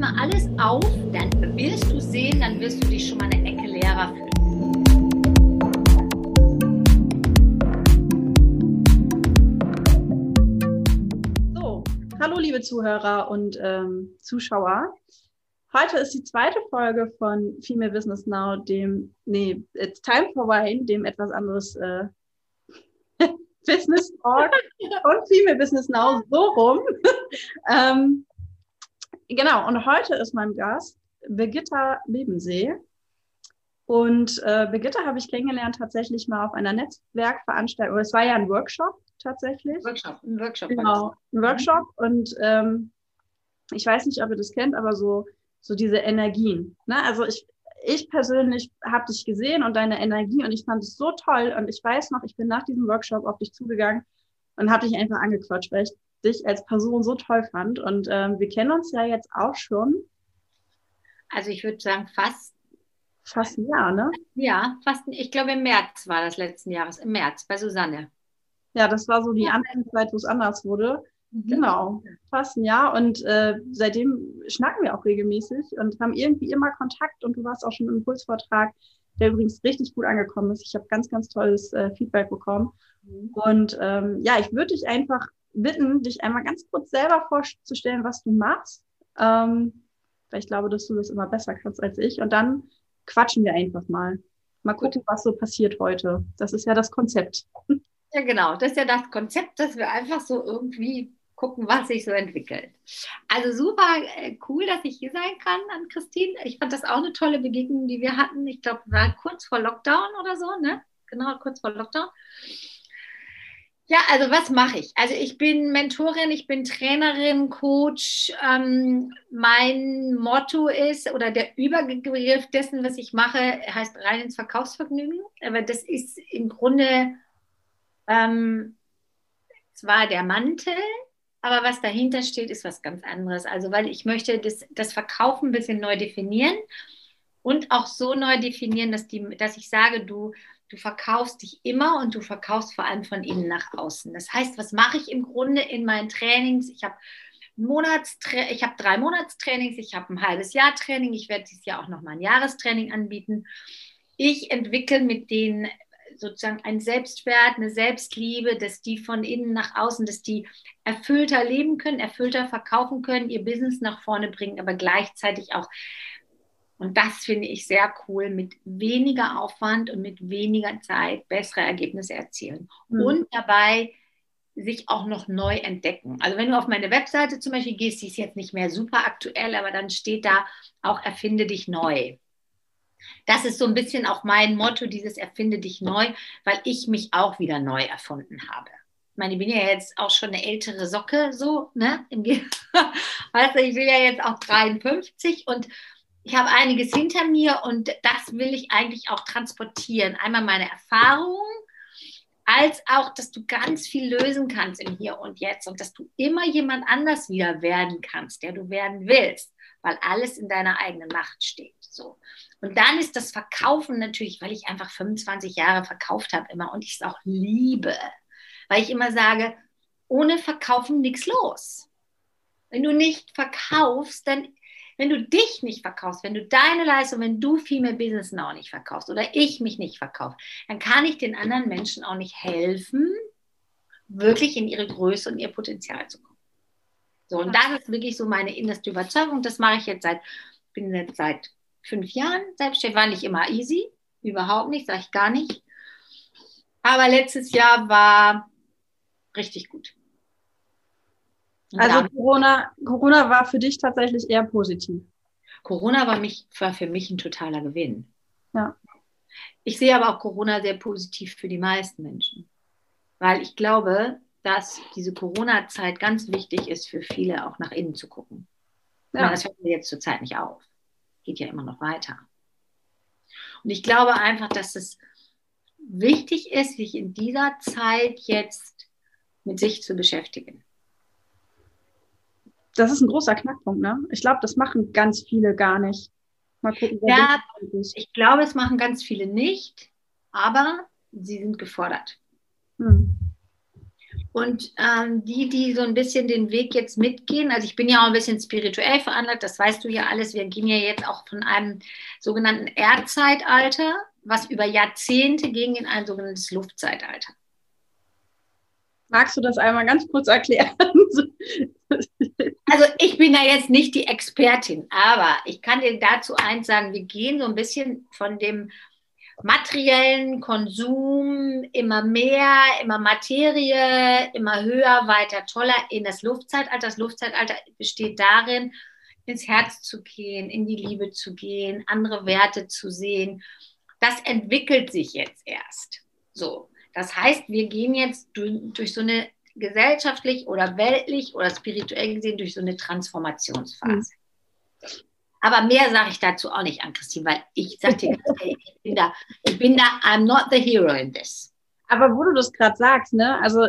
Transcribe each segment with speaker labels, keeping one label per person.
Speaker 1: mal alles auf, dann wirst du sehen, dann wirst du dich schon mal eine Ecke leerer fühlen.
Speaker 2: So, hallo liebe Zuhörer und ähm, Zuschauer. Heute ist die zweite Folge von Female Business Now, dem, nee, It's Time for Wine, dem etwas anderes äh, Business Talk und Female Business Now so rum. ähm, genau, und heute ist mein Gast Birgitta Lebensee. Und äh, Birgitta habe ich kennengelernt tatsächlich mal auf einer Netzwerkveranstaltung. Es war ja ein Workshop tatsächlich.
Speaker 1: Workshop, ein Workshop.
Speaker 2: Genau, ein Workshop. Und ähm, ich weiß nicht, ob ihr das kennt, aber so, so diese Energien. Ne? Also ich, ich persönlich habe dich gesehen und deine Energie und ich fand es so toll. Und ich weiß noch, ich bin nach diesem Workshop auf dich zugegangen und habe dich einfach angequatscht, weil ich dich als Person so toll fand. Und ähm, wir kennen uns ja jetzt auch schon.
Speaker 1: Also ich würde sagen, fast.
Speaker 2: Fast ein Jahr, ne?
Speaker 1: Ja, fast. Ich glaube, im März war das letzten Jahres. Im März bei Susanne.
Speaker 2: Ja, das war so die Anfangszeit, wo es anders wurde. Mhm. Genau, fast ein Jahr. Und äh, seitdem schnacken wir auch regelmäßig und haben irgendwie immer Kontakt. Und du warst auch schon im Impulsvortrag, der übrigens richtig gut angekommen ist. Ich habe ganz, ganz tolles äh, Feedback bekommen. Mhm. Und ähm, ja, ich würde dich einfach bitten, dich einmal ganz kurz selber vorzustellen, was du machst. Ähm, weil ich glaube, dass du das immer besser kannst als ich. Und dann quatschen wir einfach mal. Mal gucken, was so passiert heute. Das ist ja das Konzept.
Speaker 1: Ja, genau. Das ist ja das Konzept, dass wir einfach so irgendwie gucken, was sich so entwickelt. Also super äh, cool, dass ich hier sein kann an Christine. Ich fand das auch eine tolle Begegnung, die wir hatten. Ich glaube, war kurz vor Lockdown oder so, ne? Genau, kurz vor Lockdown. Ja, also was mache ich? Also ich bin Mentorin, ich bin Trainerin, Coach. Ähm, mein Motto ist oder der Überbegriff dessen, was ich mache, heißt rein ins Verkaufsvergnügen. Aber das ist im Grunde ähm, zwar der Mantel, aber was dahinter steht, ist was ganz anderes. Also weil ich möchte das, das Verkaufen ein bisschen neu definieren und auch so neu definieren, dass, die, dass ich sage, du Du verkaufst dich immer und du verkaufst vor allem von innen nach außen. Das heißt, was mache ich im Grunde in meinen Trainings? Ich habe Monatstraining, ich habe drei Monatstrainings, ich habe ein halbes Jahr Training, ich werde dieses Jahr auch noch mal ein Jahrestraining anbieten. Ich entwickle mit denen sozusagen ein Selbstwert, eine Selbstliebe, dass die von innen nach außen, dass die erfüllter leben können, erfüllter verkaufen können, ihr Business nach vorne bringen, aber gleichzeitig auch und das finde ich sehr cool, mit weniger Aufwand und mit weniger Zeit bessere Ergebnisse erzielen. Mhm. Und dabei sich auch noch neu entdecken. Also wenn du auf meine Webseite zum Beispiel gehst, die ist jetzt nicht mehr super aktuell, aber dann steht da auch erfinde dich neu. Das ist so ein bisschen auch mein Motto, dieses erfinde dich neu, weil ich mich auch wieder neu erfunden habe. Ich meine, ich bin ja jetzt auch schon eine ältere Socke, so, ne? weißt du, ich bin ja jetzt auch 53 und ich habe einiges hinter mir und das will ich eigentlich auch transportieren. Einmal meine Erfahrungen, als auch, dass du ganz viel lösen kannst im Hier und Jetzt und dass du immer jemand anders wieder werden kannst, der du werden willst, weil alles in deiner eigenen Macht steht. So. Und dann ist das Verkaufen natürlich, weil ich einfach 25 Jahre verkauft habe immer und ich es auch liebe, weil ich immer sage, ohne Verkaufen nichts los. Wenn du nicht verkaufst, dann wenn du dich nicht verkaufst, wenn du deine Leistung, wenn du Female Business Now nicht verkaufst oder ich mich nicht verkaufe, dann kann ich den anderen Menschen auch nicht helfen, wirklich in ihre Größe und ihr Potenzial zu kommen. So, und das ist wirklich so meine innerste Überzeugung. Das mache ich jetzt seit, bin jetzt seit fünf Jahren selbstständig. War nicht immer easy, überhaupt nicht, sage ich gar nicht. Aber letztes Jahr war richtig gut.
Speaker 2: Also Corona, Corona war für dich tatsächlich eher positiv.
Speaker 1: Corona war, mich, war für mich ein totaler Gewinn.
Speaker 2: Ja.
Speaker 1: Ich sehe aber auch Corona sehr positiv für die meisten Menschen. Weil ich glaube, dass diese Corona-Zeit ganz wichtig ist für viele, auch nach innen zu gucken. Ja. Meine, das hört mir jetzt zurzeit nicht auf. Geht ja immer noch weiter. Und ich glaube einfach, dass es wichtig ist, sich in dieser Zeit jetzt mit sich zu beschäftigen
Speaker 2: das ist ein großer Knackpunkt, ne? Ich glaube, das machen ganz viele gar nicht.
Speaker 1: Mal gucken, ja, ich glaube, es machen ganz viele nicht, aber sie sind gefordert. Hm. Und ähm, die, die so ein bisschen den Weg jetzt mitgehen, also ich bin ja auch ein bisschen spirituell veranlagt, das weißt du ja alles. Wir gehen ja jetzt auch von einem sogenannten Erdzeitalter, was über Jahrzehnte ging, in ein sogenanntes Luftzeitalter.
Speaker 2: Magst du das einmal ganz kurz erklären?
Speaker 1: Also ich bin da jetzt nicht die Expertin, aber ich kann dir dazu eins sagen, wir gehen so ein bisschen von dem materiellen Konsum immer mehr, immer Materie, immer höher, weiter, toller in das Luftzeitalter. Das Luftzeitalter besteht darin, ins Herz zu gehen, in die Liebe zu gehen, andere Werte zu sehen. Das entwickelt sich jetzt erst. So. Das heißt, wir gehen jetzt durch, durch so eine gesellschaftlich oder weltlich oder spirituell gesehen durch so eine Transformationsphase. Mhm. Aber mehr sage ich dazu auch nicht an Christine, weil ich sagte, ich bin da, ich bin da, I'm not the hero in this.
Speaker 2: Aber wo du das gerade sagst, ne, also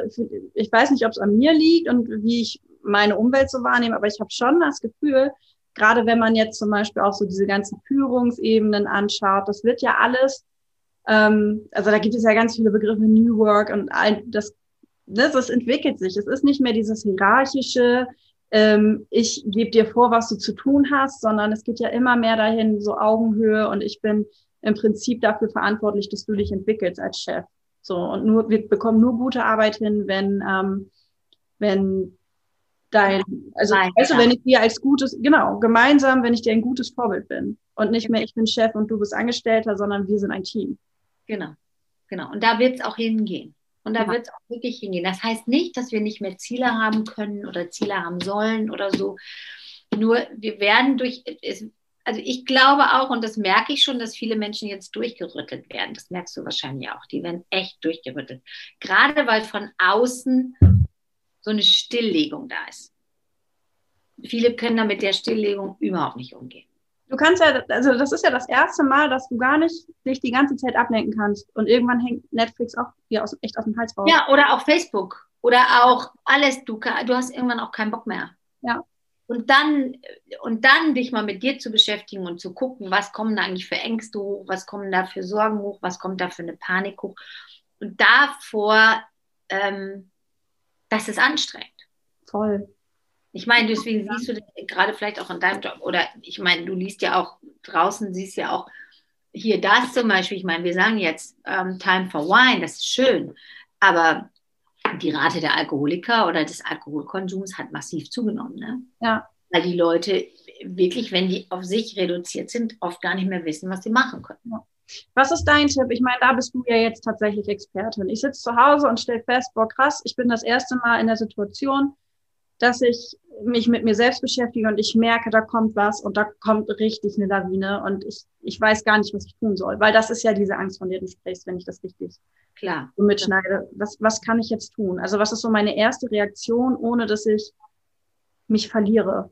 Speaker 2: ich weiß nicht, ob es an mir liegt und wie ich meine Umwelt so wahrnehme, aber ich habe schon das Gefühl, gerade wenn man jetzt zum Beispiel auch so diese ganzen Führungsebenen anschaut, das wird ja alles, ähm, also da gibt es ja ganz viele Begriffe, New Work und all das, ne, das entwickelt sich. Es ist nicht mehr dieses hierarchische, ähm, ich gebe dir vor, was du zu tun hast, sondern es geht ja immer mehr dahin, so Augenhöhe und ich bin im Prinzip dafür verantwortlich, dass du dich entwickelst als Chef. So, und nur, wir bekommen nur gute Arbeit hin, wenn, ähm, wenn dein, also, Nein, weißt du, wenn ich dir als gutes, genau, gemeinsam, wenn ich dir ein gutes Vorbild bin und nicht mehr ich bin Chef und du bist Angestellter, sondern wir sind ein Team.
Speaker 1: Genau, genau. Und da wird es auch hingehen. Und da ja. wird es auch wirklich hingehen. Das heißt nicht, dass wir nicht mehr Ziele haben können oder Ziele haben sollen oder so. Nur wir werden durch, also ich glaube auch, und das merke ich schon, dass viele Menschen jetzt durchgerüttelt werden. Das merkst du wahrscheinlich auch. Die werden echt durchgerüttelt. Gerade weil von außen so eine Stilllegung da ist. Viele können da mit der Stilllegung überhaupt nicht umgehen.
Speaker 2: Du kannst ja, also das ist ja das erste Mal, dass du gar nicht dich die ganze Zeit ablenken kannst. Und irgendwann hängt Netflix auch hier aus, echt aus dem Hals raus.
Speaker 1: Ja, oder auch Facebook. Oder auch alles. Du, du hast irgendwann auch keinen Bock mehr.
Speaker 2: Ja.
Speaker 1: Und dann, und dann dich mal mit dir zu beschäftigen und zu gucken, was kommen da eigentlich für Ängste hoch, was kommen da für Sorgen hoch, was kommt da für eine Panik hoch. Und davor, ähm, das ist anstrengend.
Speaker 2: Voll.
Speaker 1: Ich meine, deswegen siehst du das gerade vielleicht auch in deinem Job. Oder ich meine, du liest ja auch draußen, siehst ja auch hier das zum Beispiel. Ich meine, wir sagen jetzt ähm, Time for Wine, das ist schön. Aber die Rate der Alkoholiker oder des Alkoholkonsums hat massiv zugenommen. Ne?
Speaker 2: Ja.
Speaker 1: Weil die Leute wirklich, wenn die auf sich reduziert sind, oft gar nicht mehr wissen, was sie machen können. Ja.
Speaker 2: Was ist dein Tipp? Ich meine, da bist du ja jetzt tatsächlich Expertin. Ich sitze zu Hause und stelle fest, boah, krass, ich bin das erste Mal in der Situation, dass ich mich mit mir selbst beschäftige und ich merke, da kommt was und da kommt richtig eine Lawine und ich, ich weiß gar nicht, was ich tun soll. Weil das ist ja diese Angst, von der du sprichst, wenn ich das richtig
Speaker 1: Klar.
Speaker 2: so mitschneide. Was, was kann ich jetzt tun? Also was ist so meine erste Reaktion, ohne dass ich mich verliere?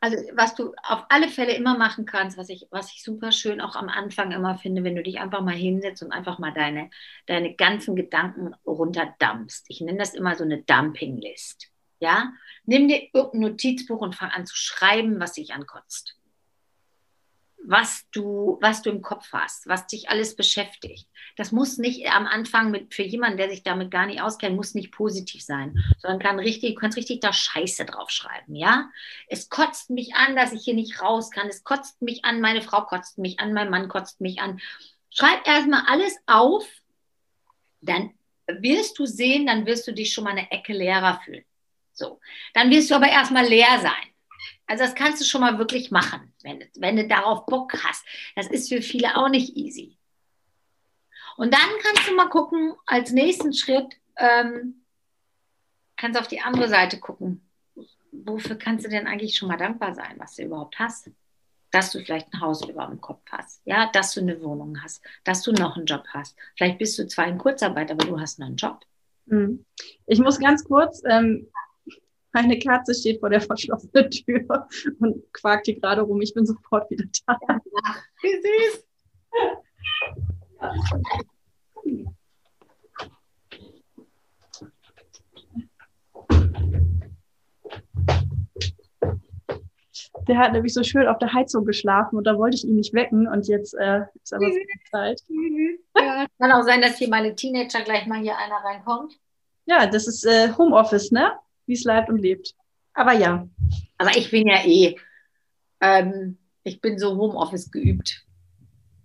Speaker 1: Also was du auf alle Fälle immer machen kannst, was ich, was ich super schön auch am Anfang immer finde, wenn du dich einfach mal hinsetzt und einfach mal deine, deine ganzen Gedanken runterdampfst. Ich nenne das immer so eine Dumping-List. Ja, nimm dir irgendein Notizbuch und fang an zu schreiben, was dich ankotzt. Was du, was du im Kopf hast, was dich alles beschäftigt. Das muss nicht am Anfang mit, für jemanden, der sich damit gar nicht auskennt, muss nicht positiv sein, sondern kann richtig, du kannst richtig da Scheiße draufschreiben, ja? Es kotzt mich an, dass ich hier nicht raus kann. Es kotzt mich an, meine Frau kotzt mich an, mein Mann kotzt mich an. Schreib erstmal alles auf, dann wirst du sehen, dann wirst du dich schon mal eine Ecke leerer fühlen. So. Dann wirst du aber erstmal leer sein. Also das kannst du schon mal wirklich machen, wenn, wenn du darauf Bock hast. Das ist für viele auch nicht easy. Und dann kannst du mal gucken, als nächsten Schritt, ähm, kannst auf die andere Seite gucken. Wofür kannst du denn eigentlich schon mal dankbar sein, was du überhaupt hast? Dass du vielleicht ein Haus über dem Kopf hast, ja, dass du eine Wohnung hast, dass du noch einen Job hast. Vielleicht bist du zwar in Kurzarbeit, aber du hast noch einen Job.
Speaker 2: Hm. Ich muss ganz kurz, ähm, eine Katze steht vor der verschlossenen Tür und quakt hier gerade rum. Ich bin sofort wieder da. Ach, wie süß. Der hat nämlich so schön auf der Heizung geschlafen und da wollte ich ihn nicht wecken und jetzt äh, ist aber so
Speaker 1: Zeit. Ja, kann auch sein, dass hier meine Teenager gleich mal hier einer reinkommt.
Speaker 2: Ja, das ist äh, Homeoffice, ne? Wie es lebt und lebt. Aber ja.
Speaker 1: Aber ich bin ja eh, ähm, ich bin so Homeoffice geübt.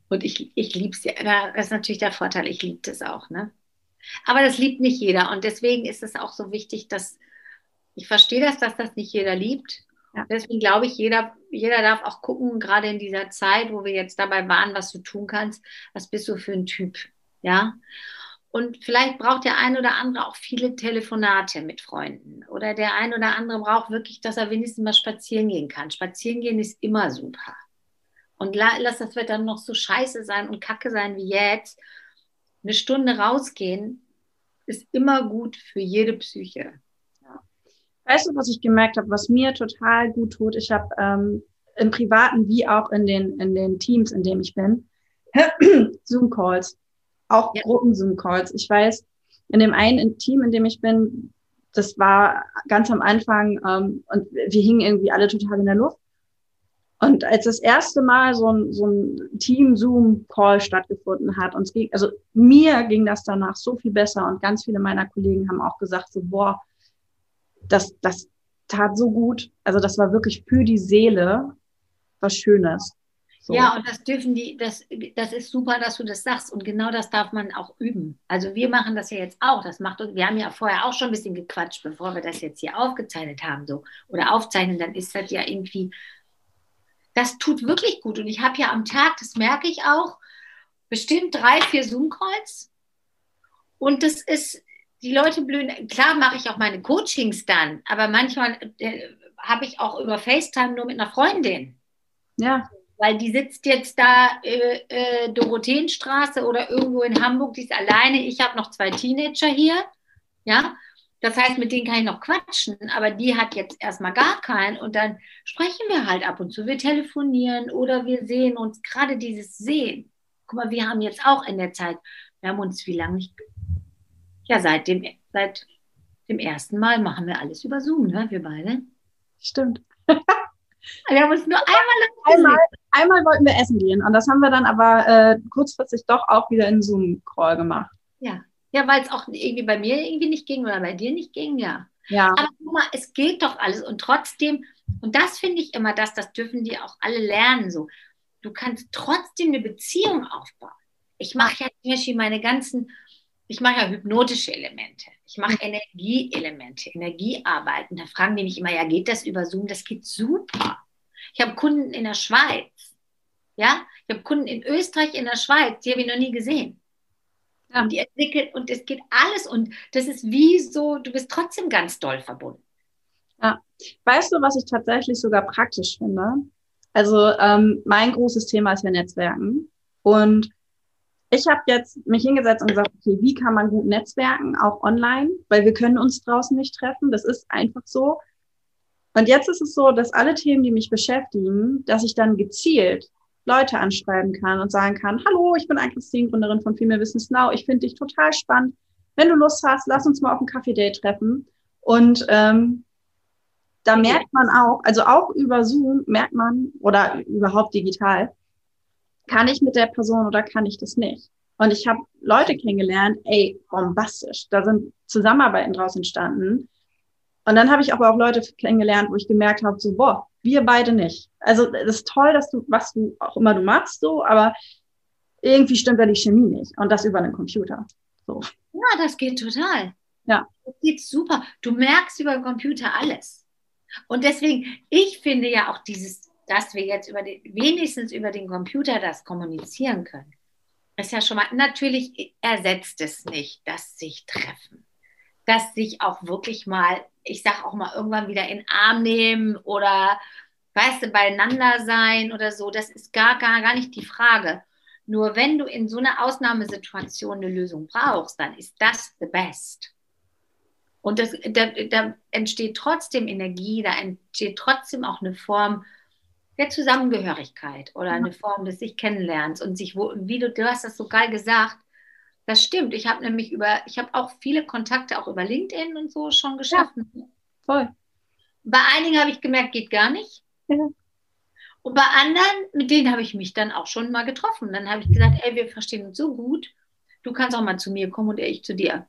Speaker 1: Und ich, ich liebe es ja. Das ist natürlich der Vorteil, ich liebe das auch, ne? Aber das liebt nicht jeder. Und deswegen ist es auch so wichtig, dass ich verstehe das, dass das nicht jeder liebt. Ja. Deswegen glaube ich, jeder, jeder darf auch gucken, gerade in dieser Zeit, wo wir jetzt dabei waren, was du tun kannst, was bist du für ein Typ, ja? Und vielleicht braucht der ein oder andere auch viele Telefonate mit Freunden. Oder der ein oder andere braucht wirklich, dass er wenigstens mal spazieren gehen kann. Spazieren gehen ist immer super. Und lass das Wetter noch so scheiße sein und kacke sein wie jetzt. Eine Stunde rausgehen ist immer gut für jede Psyche.
Speaker 2: Weißt du, was ich gemerkt habe, was mir total gut tut? Ich habe ähm, im Privaten wie auch in den, in den Teams, in denen ich bin, Zoom-Calls, auch ja. Gruppen-Zoom-Calls. Ich weiß, in dem einen Team, in dem ich bin, das war ganz am Anfang ähm, und wir hingen irgendwie alle total in der Luft. Und als das erste Mal so ein, so ein Team-Zoom-Call stattgefunden hat, uns ging, also mir ging das danach so viel besser und ganz viele meiner Kollegen haben auch gesagt, so, boah, das, das tat so gut. Also das war wirklich für die Seele was Schönes.
Speaker 1: So. Ja, und das dürfen die, das, das ist super, dass du das sagst. Und genau das darf man auch üben. Also wir machen das ja jetzt auch. Das macht wir haben ja vorher auch schon ein bisschen gequatscht, bevor wir das jetzt hier aufgezeichnet haben, so oder aufzeichnen, dann ist das ja irgendwie, das tut wirklich gut. Und ich habe ja am Tag, das merke ich auch, bestimmt drei, vier Zoom-Calls. Und das ist, die Leute blühen, klar mache ich auch meine Coachings dann, aber manchmal äh, habe ich auch über FaceTime nur mit einer Freundin. Ja. Weil die sitzt jetzt da äh, äh, Dorotheenstraße oder irgendwo in Hamburg, die ist alleine. Ich habe noch zwei Teenager hier. Ja. Das heißt, mit denen kann ich noch quatschen, aber die hat jetzt erstmal gar keinen und dann sprechen wir halt ab und zu. Wir telefonieren oder wir sehen uns gerade dieses Sehen. Guck mal, wir haben jetzt auch in der Zeit, wir haben uns wie lange nicht ja, seit dem, seit dem ersten Mal machen wir alles über Zoom, ne? wir beide.
Speaker 2: Stimmt.
Speaker 1: Wir haben uns nur einmal,
Speaker 2: einmal, einmal wollten wir essen gehen und das haben wir dann aber äh, kurzfristig doch auch wieder in Zoom-Call gemacht.
Speaker 1: Ja, ja weil es auch irgendwie bei mir irgendwie nicht ging oder bei dir nicht ging, ja.
Speaker 2: Ja.
Speaker 1: Aber guck mal, es geht doch alles und trotzdem, und das finde ich immer das, das dürfen die auch alle lernen so. Du kannst trotzdem eine Beziehung aufbauen. Ich mache ja zum Beispiel meine ganzen ich mache ja hypnotische Elemente. Ich mache mhm. Energieelemente, Energiearbeiten. Da fragen die mich immer, ja, geht das über Zoom? Das geht super. Ich habe Kunden in der Schweiz. Ja, ich habe Kunden in Österreich, in der Schweiz, die habe ich noch nie gesehen. Ja. Und die entwickeln und es geht alles und das ist wie so, du bist trotzdem ganz doll verbunden.
Speaker 2: Ja. Weißt du, was ich tatsächlich sogar praktisch finde? Also ähm, mein großes Thema ist ja Netzwerken und ich habe jetzt mich hingesetzt und gesagt, okay, wie kann man gut netzwerken, auch online, weil wir können uns draußen nicht treffen. Das ist einfach so. Und jetzt ist es so, dass alle Themen, die mich beschäftigen, dass ich dann gezielt Leute anschreiben kann und sagen kann, hallo, ich bin Ann-Christine, Gründerin von Female Business Now. Ich finde dich total spannend. Wenn du Lust hast, lass uns mal auf ein Kaffee-Date treffen. Und ähm, da merkt man auch, also auch über Zoom merkt man oder überhaupt digital, kann ich mit der Person oder kann ich das nicht? Und ich habe Leute kennengelernt, ey, bombastisch. Da sind Zusammenarbeiten draus entstanden. Und dann habe ich aber auch Leute kennengelernt, wo ich gemerkt habe, so, boah, wir beide nicht. Also es ist toll, dass du, was du auch immer du machst, so, aber irgendwie stimmt da die Chemie nicht. Und das über einen Computer. So.
Speaker 1: Ja, das geht total.
Speaker 2: Ja.
Speaker 1: Das geht super. Du merkst über den Computer alles. Und deswegen, ich finde ja auch dieses dass wir jetzt über den, wenigstens über den Computer das kommunizieren können, ist ja schon mal, natürlich ersetzt es nicht, dass sich treffen, dass sich auch wirklich mal, ich sag auch mal, irgendwann wieder in den Arm nehmen oder, weißt du, beieinander sein oder so, das ist gar, gar, gar nicht die Frage. Nur wenn du in so einer Ausnahmesituation eine Lösung brauchst, dann ist das the best. Und das, da, da entsteht trotzdem Energie, da entsteht trotzdem auch eine Form der Zusammengehörigkeit oder eine Form des sich kennenlernens und sich, wo, wie du, du hast das so geil gesagt, das stimmt. Ich habe nämlich über, ich habe auch viele Kontakte auch über LinkedIn und so schon geschaffen.
Speaker 2: Ja, voll.
Speaker 1: Bei einigen habe ich gemerkt, geht gar nicht. Ja. Und bei anderen, mit denen habe ich mich dann auch schon mal getroffen. Dann habe ich gesagt, ey, wir verstehen uns so gut, du kannst auch mal zu mir kommen und ich zu dir.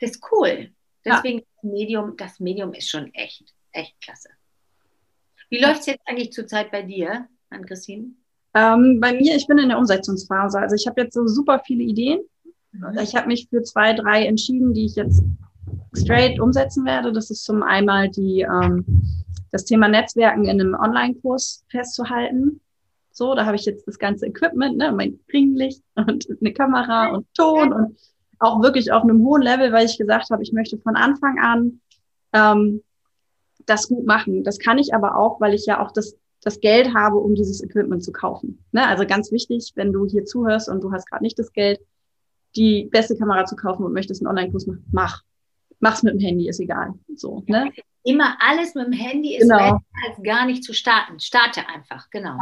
Speaker 1: Das ist cool. Deswegen ja. das Medium, das Medium ist schon echt, echt klasse. Wie läuft es jetzt eigentlich zurzeit bei dir, Ann-Christine?
Speaker 2: Ähm, bei mir, ich bin in der Umsetzungsphase. Also ich habe jetzt so super viele Ideen. Mhm. Ich habe mich für zwei, drei entschieden, die ich jetzt straight umsetzen werde. Das ist zum einmal die, ähm, das Thema Netzwerken in einem Online-Kurs festzuhalten. So, da habe ich jetzt das ganze Equipment, ne, mein Ringlicht und eine Kamera und Ton und auch wirklich auf einem hohen Level, weil ich gesagt habe, ich möchte von Anfang an ähm, das gut machen. Das kann ich aber auch, weil ich ja auch das, das Geld habe, um dieses Equipment zu kaufen. Ne? Also ganz wichtig, wenn du hier zuhörst und du hast gerade nicht das Geld, die beste Kamera zu kaufen und möchtest einen Online-Kurs machen, mach mach's mit dem Handy, ist egal. So, ne?
Speaker 1: Immer alles mit dem Handy ist genau. besser als gar nicht zu starten. Starte einfach, genau.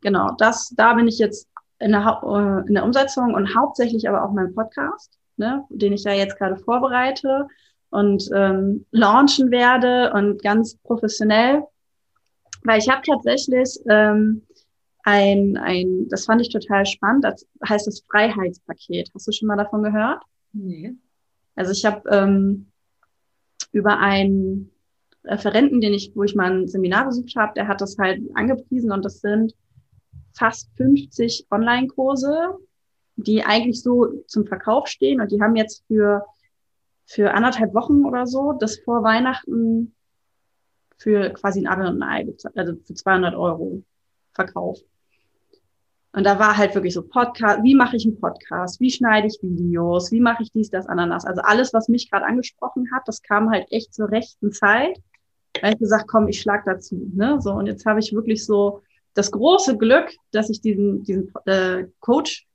Speaker 2: Genau, das, da bin ich jetzt in der, äh, in der Umsetzung und hauptsächlich aber auch mein Podcast, ne, den ich ja jetzt gerade vorbereite und ähm, launchen werde und ganz professionell. Weil ich habe tatsächlich ähm, ein, ein, das fand ich total spannend, das heißt das Freiheitspaket. Hast du schon mal davon gehört? Nee. Also ich habe ähm, über einen Referenten, den ich, wo ich mal ein Seminar besucht habe, der hat das halt angepriesen und das sind fast 50 Online-Kurse, die eigentlich so zum Verkauf stehen und die haben jetzt für für anderthalb Wochen oder so das vor Weihnachten für quasi ein Adel und ein Ei, also für 200 Euro verkauft. Und da war halt wirklich so Podcast, wie mache ich einen Podcast, wie schneide ich Videos, wie mache ich dies, das, Ananas. Also alles, was mich gerade angesprochen hat, das kam halt echt zur rechten Zeit. Habe ich gesagt, komm, ich schlag dazu. Ne? So, und jetzt habe ich wirklich so das große Glück, dass ich diesen, diesen äh, Coach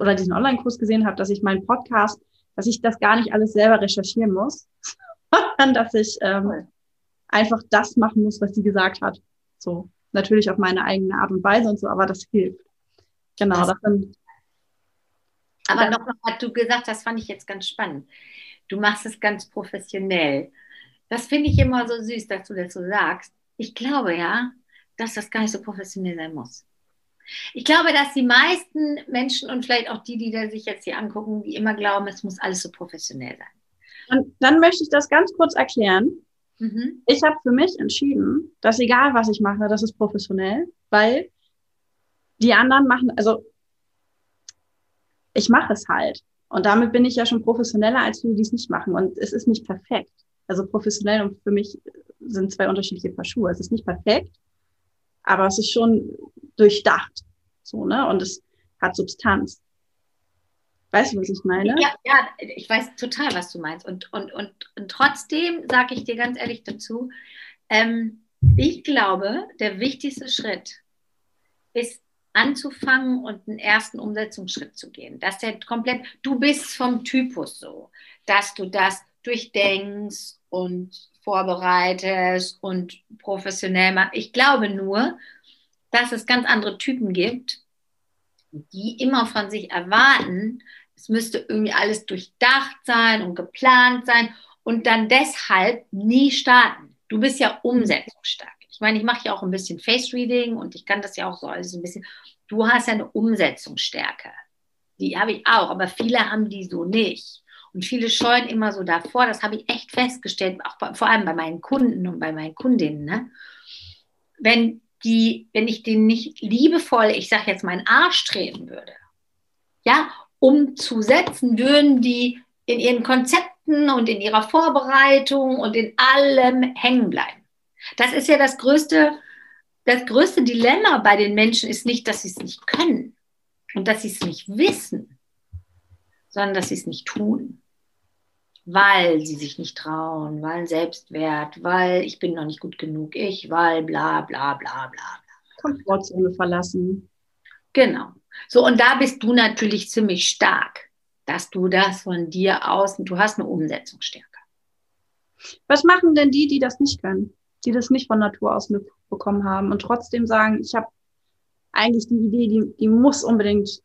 Speaker 2: oder diesen Online-Kurs gesehen habe, dass ich meinen Podcast, dass ich das gar nicht alles selber recherchieren muss, sondern dass ich ähm, einfach das machen muss, was sie gesagt hat. So natürlich auf meine eigene Art und Weise und so, aber das hilft. Genau, das, das sind,
Speaker 1: aber nochmal, was du gesagt hast, fand ich jetzt ganz spannend. Du machst es ganz professionell. Das finde ich immer so süß, dass du das so sagst. Ich glaube ja, dass das gar nicht so professionell sein muss. Ich glaube, dass die meisten Menschen und vielleicht auch die, die da sich jetzt hier angucken, die immer glauben, es muss alles so professionell sein.
Speaker 2: Und dann möchte ich das ganz kurz erklären. Mhm. Ich habe für mich entschieden, dass egal was ich mache, das ist professionell, weil die anderen machen, also ich mache es halt. Und damit bin ich ja schon professioneller als die, die es nicht machen. Und es ist nicht perfekt. Also professionell und für mich sind zwei unterschiedliche Paar Schuhe. Es ist nicht perfekt, aber es ist schon durchdacht. So, ne? Und es hat Substanz. Weißt du, was ich meine?
Speaker 1: Ja, ja ich weiß total, was du meinst. Und, und, und, und trotzdem sage ich dir ganz ehrlich dazu, ähm, ich glaube, der wichtigste Schritt ist anzufangen und einen ersten Umsetzungsschritt zu gehen. Dass der komplett, du bist vom Typus so, dass du das durchdenkst und vorbereitest und professionell machst. Ich glaube nur, dass es ganz andere Typen gibt, die immer von sich erwarten, es müsste irgendwie alles durchdacht sein und geplant sein und dann deshalb nie starten. Du bist ja umsetzungsstark. Ich meine, ich mache ja auch ein bisschen Face Reading und ich kann das ja auch so alles ein bisschen. Du hast ja eine Umsetzungsstärke. Die habe ich auch, aber viele haben die so nicht. Und viele scheuen immer so davor. Das habe ich echt festgestellt, auch bei, vor allem bei meinen Kunden und bei meinen Kundinnen. Ne? Wenn die, wenn ich denen nicht liebevoll, ich sage jetzt, meinen Arsch treten würde, ja, umzusetzen, würden die in ihren Konzepten und in ihrer Vorbereitung und in allem hängen bleiben. Das ist ja das größte, das größte Dilemma bei den Menschen ist nicht, dass sie es nicht können und dass sie es nicht wissen, sondern dass sie es nicht tun. Weil sie sich nicht trauen, weil Selbstwert, weil ich bin noch nicht gut genug, ich, weil bla bla bla bla bla.
Speaker 2: Komfortzone verlassen.
Speaker 1: Genau. So, und da bist du natürlich ziemlich stark, dass du das von dir aus, du hast eine Umsetzungsstärke.
Speaker 2: Was machen denn die, die das nicht können, die das nicht von Natur aus mitbekommen haben und trotzdem sagen, ich habe eigentlich die Idee, die, die muss unbedingt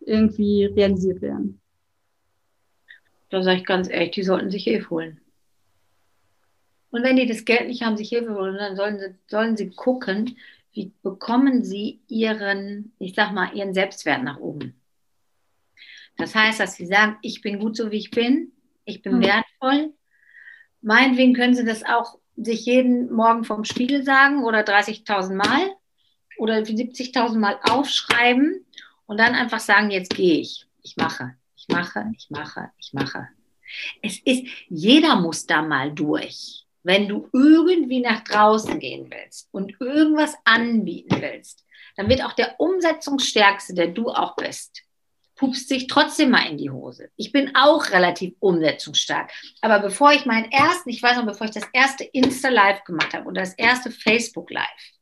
Speaker 2: irgendwie realisiert werden?
Speaker 1: Da sage ich ganz ehrlich, die sollten sich Hilfe holen. Und wenn die das Geld nicht haben, sich Hilfe holen, dann sollen sie, sollen sie gucken, wie bekommen sie ihren, ich sag mal, ihren Selbstwert nach oben? Das heißt, dass sie sagen, ich bin gut so, wie ich bin, ich bin mhm. wertvoll. Meinetwegen können sie das auch sich jeden Morgen vom Spiegel sagen oder 30.000 Mal oder 70.000 Mal aufschreiben und dann einfach sagen, jetzt gehe ich. Ich mache, ich mache, ich mache, ich mache. Es ist, jeder muss da mal durch. Wenn du irgendwie nach draußen gehen willst und irgendwas anbieten willst, dann wird auch der Umsetzungsstärkste, der du auch bist, pupst sich trotzdem mal in die Hose. Ich bin auch relativ umsetzungsstark. Aber bevor ich meinen ersten, ich weiß noch, bevor ich das erste Insta-Live gemacht habe oder das erste Facebook-Live,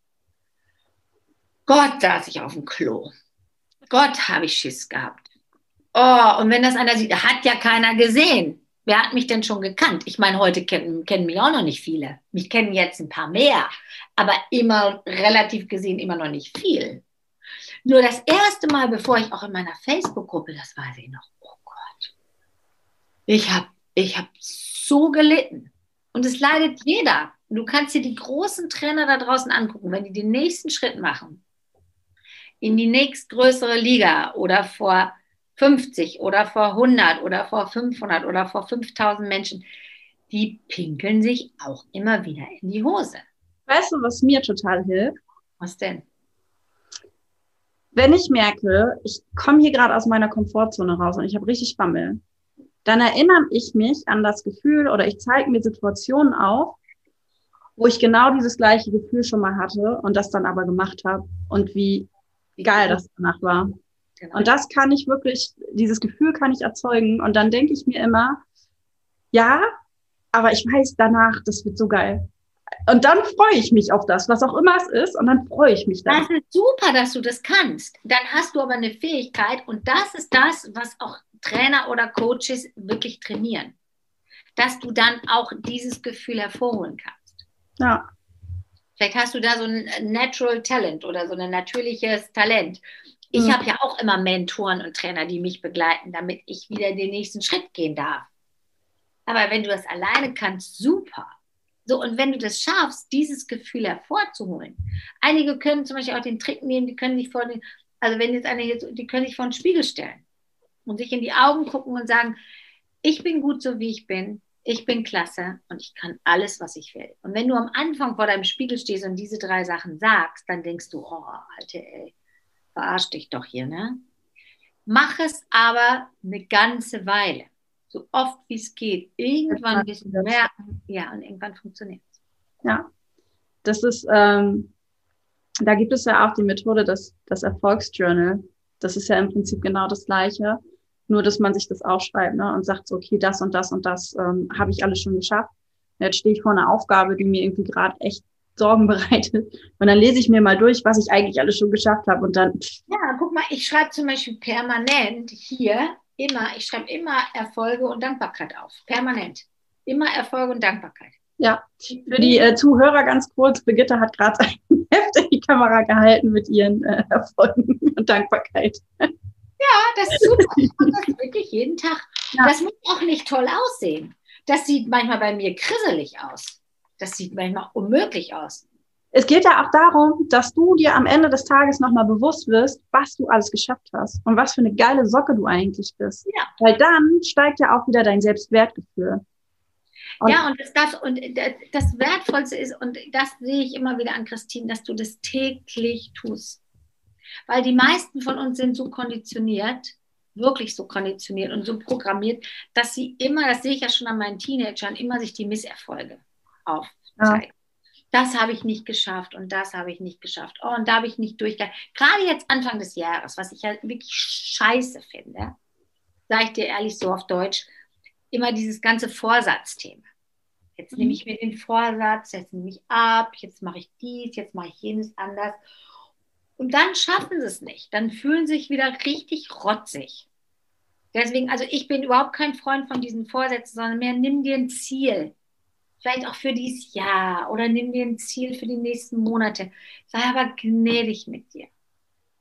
Speaker 1: Gott saß ich auf dem Klo. Gott habe ich Schiss gehabt. Oh, und wenn das einer sieht, hat ja keiner gesehen. Wer hat mich denn schon gekannt? Ich meine, heute kennen, kennen mich auch noch nicht viele. Mich kennen jetzt ein paar mehr, aber immer relativ gesehen immer noch nicht viel. Nur das erste Mal, bevor ich auch in meiner Facebook-Gruppe, das weiß ich noch, oh Gott, ich habe ich hab so gelitten. Und es leidet jeder. Du kannst dir die großen Trainer da draußen angucken, wenn die den nächsten Schritt machen in die nächstgrößere Liga oder vor 50 oder vor 100 oder vor 500 oder vor 5000 Menschen, die pinkeln sich auch immer wieder in die Hose.
Speaker 2: Weißt du, was mir total hilft?
Speaker 1: Was denn?
Speaker 2: Wenn ich merke, ich komme hier gerade aus meiner Komfortzone raus und ich habe richtig Bammel, dann erinnere ich mich an das Gefühl oder ich zeige mir Situationen auf, wo ich genau dieses gleiche Gefühl schon mal hatte und das dann aber gemacht habe und wie geil das danach war. Genau. Und das kann ich wirklich, dieses Gefühl kann ich erzeugen. Und dann denke ich mir immer, ja, aber ich weiß danach, das wird so geil. Und dann freue ich mich auf das, was auch immer es ist, und dann freue ich mich
Speaker 1: dann. Das ist super, dass du das kannst. Dann hast du aber eine Fähigkeit, und das ist das, was auch Trainer oder Coaches wirklich trainieren. Dass du dann auch dieses Gefühl hervorholen kannst.
Speaker 2: Ja.
Speaker 1: Vielleicht hast du da so ein Natural Talent oder so ein natürliches Talent. Ich mhm. habe ja auch immer Mentoren und Trainer, die mich begleiten, damit ich wieder den nächsten Schritt gehen darf. Aber wenn du das alleine kannst, super. So, und wenn du das schaffst, dieses Gefühl hervorzuholen. Einige können zum Beispiel auch den Trick nehmen, die können sich vor den, also wenn jetzt eine hier, die können sich vor den Spiegel stellen und sich in die Augen gucken und sagen, ich bin gut so, wie ich bin ich bin klasse und ich kann alles, was ich will. Und wenn du am Anfang vor deinem Spiegel stehst und diese drei Sachen sagst, dann denkst du, oh, Alte, ey, verarsch dich doch hier, ne? Mach es aber eine ganze Weile, so oft wie es geht. Irgendwann wirst du merken, ja, und irgendwann funktioniert es.
Speaker 2: Ja, das ist, ähm, da gibt es ja auch die Methode, das, das Erfolgsjournal. Das ist ja im Prinzip genau das Gleiche. Nur, dass man sich das aufschreibt ne, und sagt so, okay, das und das und das ähm, habe ich alles schon geschafft. Jetzt stehe ich vor einer Aufgabe, die mir irgendwie gerade echt Sorgen bereitet. Und dann lese ich mir mal durch, was ich eigentlich alles schon geschafft habe. Und dann.
Speaker 1: Ja, guck mal, ich schreibe zum Beispiel permanent hier immer, ich schreibe immer Erfolge und Dankbarkeit auf. Permanent. Immer Erfolge und Dankbarkeit.
Speaker 2: Ja, für die äh, Zuhörer ganz kurz, Brigitte hat gerade ein Heft in die Kamera gehalten mit ihren äh, Erfolgen und Dankbarkeit.
Speaker 1: Ja, das ist super. Ich mache das wirklich jeden Tag. Ja. Das muss auch nicht toll aussehen. Das sieht manchmal bei mir grisselig aus. Das sieht manchmal unmöglich aus.
Speaker 2: Es geht ja auch darum, dass du dir am Ende des Tages nochmal bewusst wirst, was du alles geschafft hast und was für eine geile Socke du eigentlich bist. Ja. Weil dann steigt ja auch wieder dein Selbstwertgefühl.
Speaker 1: Und ja, und das, darf, und das Wertvollste ist, und das sehe ich immer wieder an Christine, dass du das täglich tust. Weil die meisten von uns sind so konditioniert, wirklich so konditioniert und so programmiert, dass sie immer, das sehe ich ja schon an meinen Teenagern, immer sich die Misserfolge aufzeigen. Ja. Das habe ich nicht geschafft und das habe ich nicht geschafft. Oh, und da habe ich nicht durchgehalten. Gerade jetzt Anfang des Jahres, was ich ja wirklich scheiße finde, sage ich dir ehrlich so auf Deutsch, immer dieses ganze Vorsatzthema. Jetzt nehme mhm. ich mir den Vorsatz, jetzt nehme ich ab, jetzt mache ich dies, jetzt mache ich jenes anders. Und dann schaffen sie es nicht. Dann fühlen sie sich wieder richtig rotzig. Deswegen, also ich bin überhaupt kein Freund von diesen Vorsätzen, sondern mehr nimm dir ein Ziel. Vielleicht auch für dieses Jahr oder nimm dir ein Ziel für die nächsten Monate. Sei aber gnädig mit dir.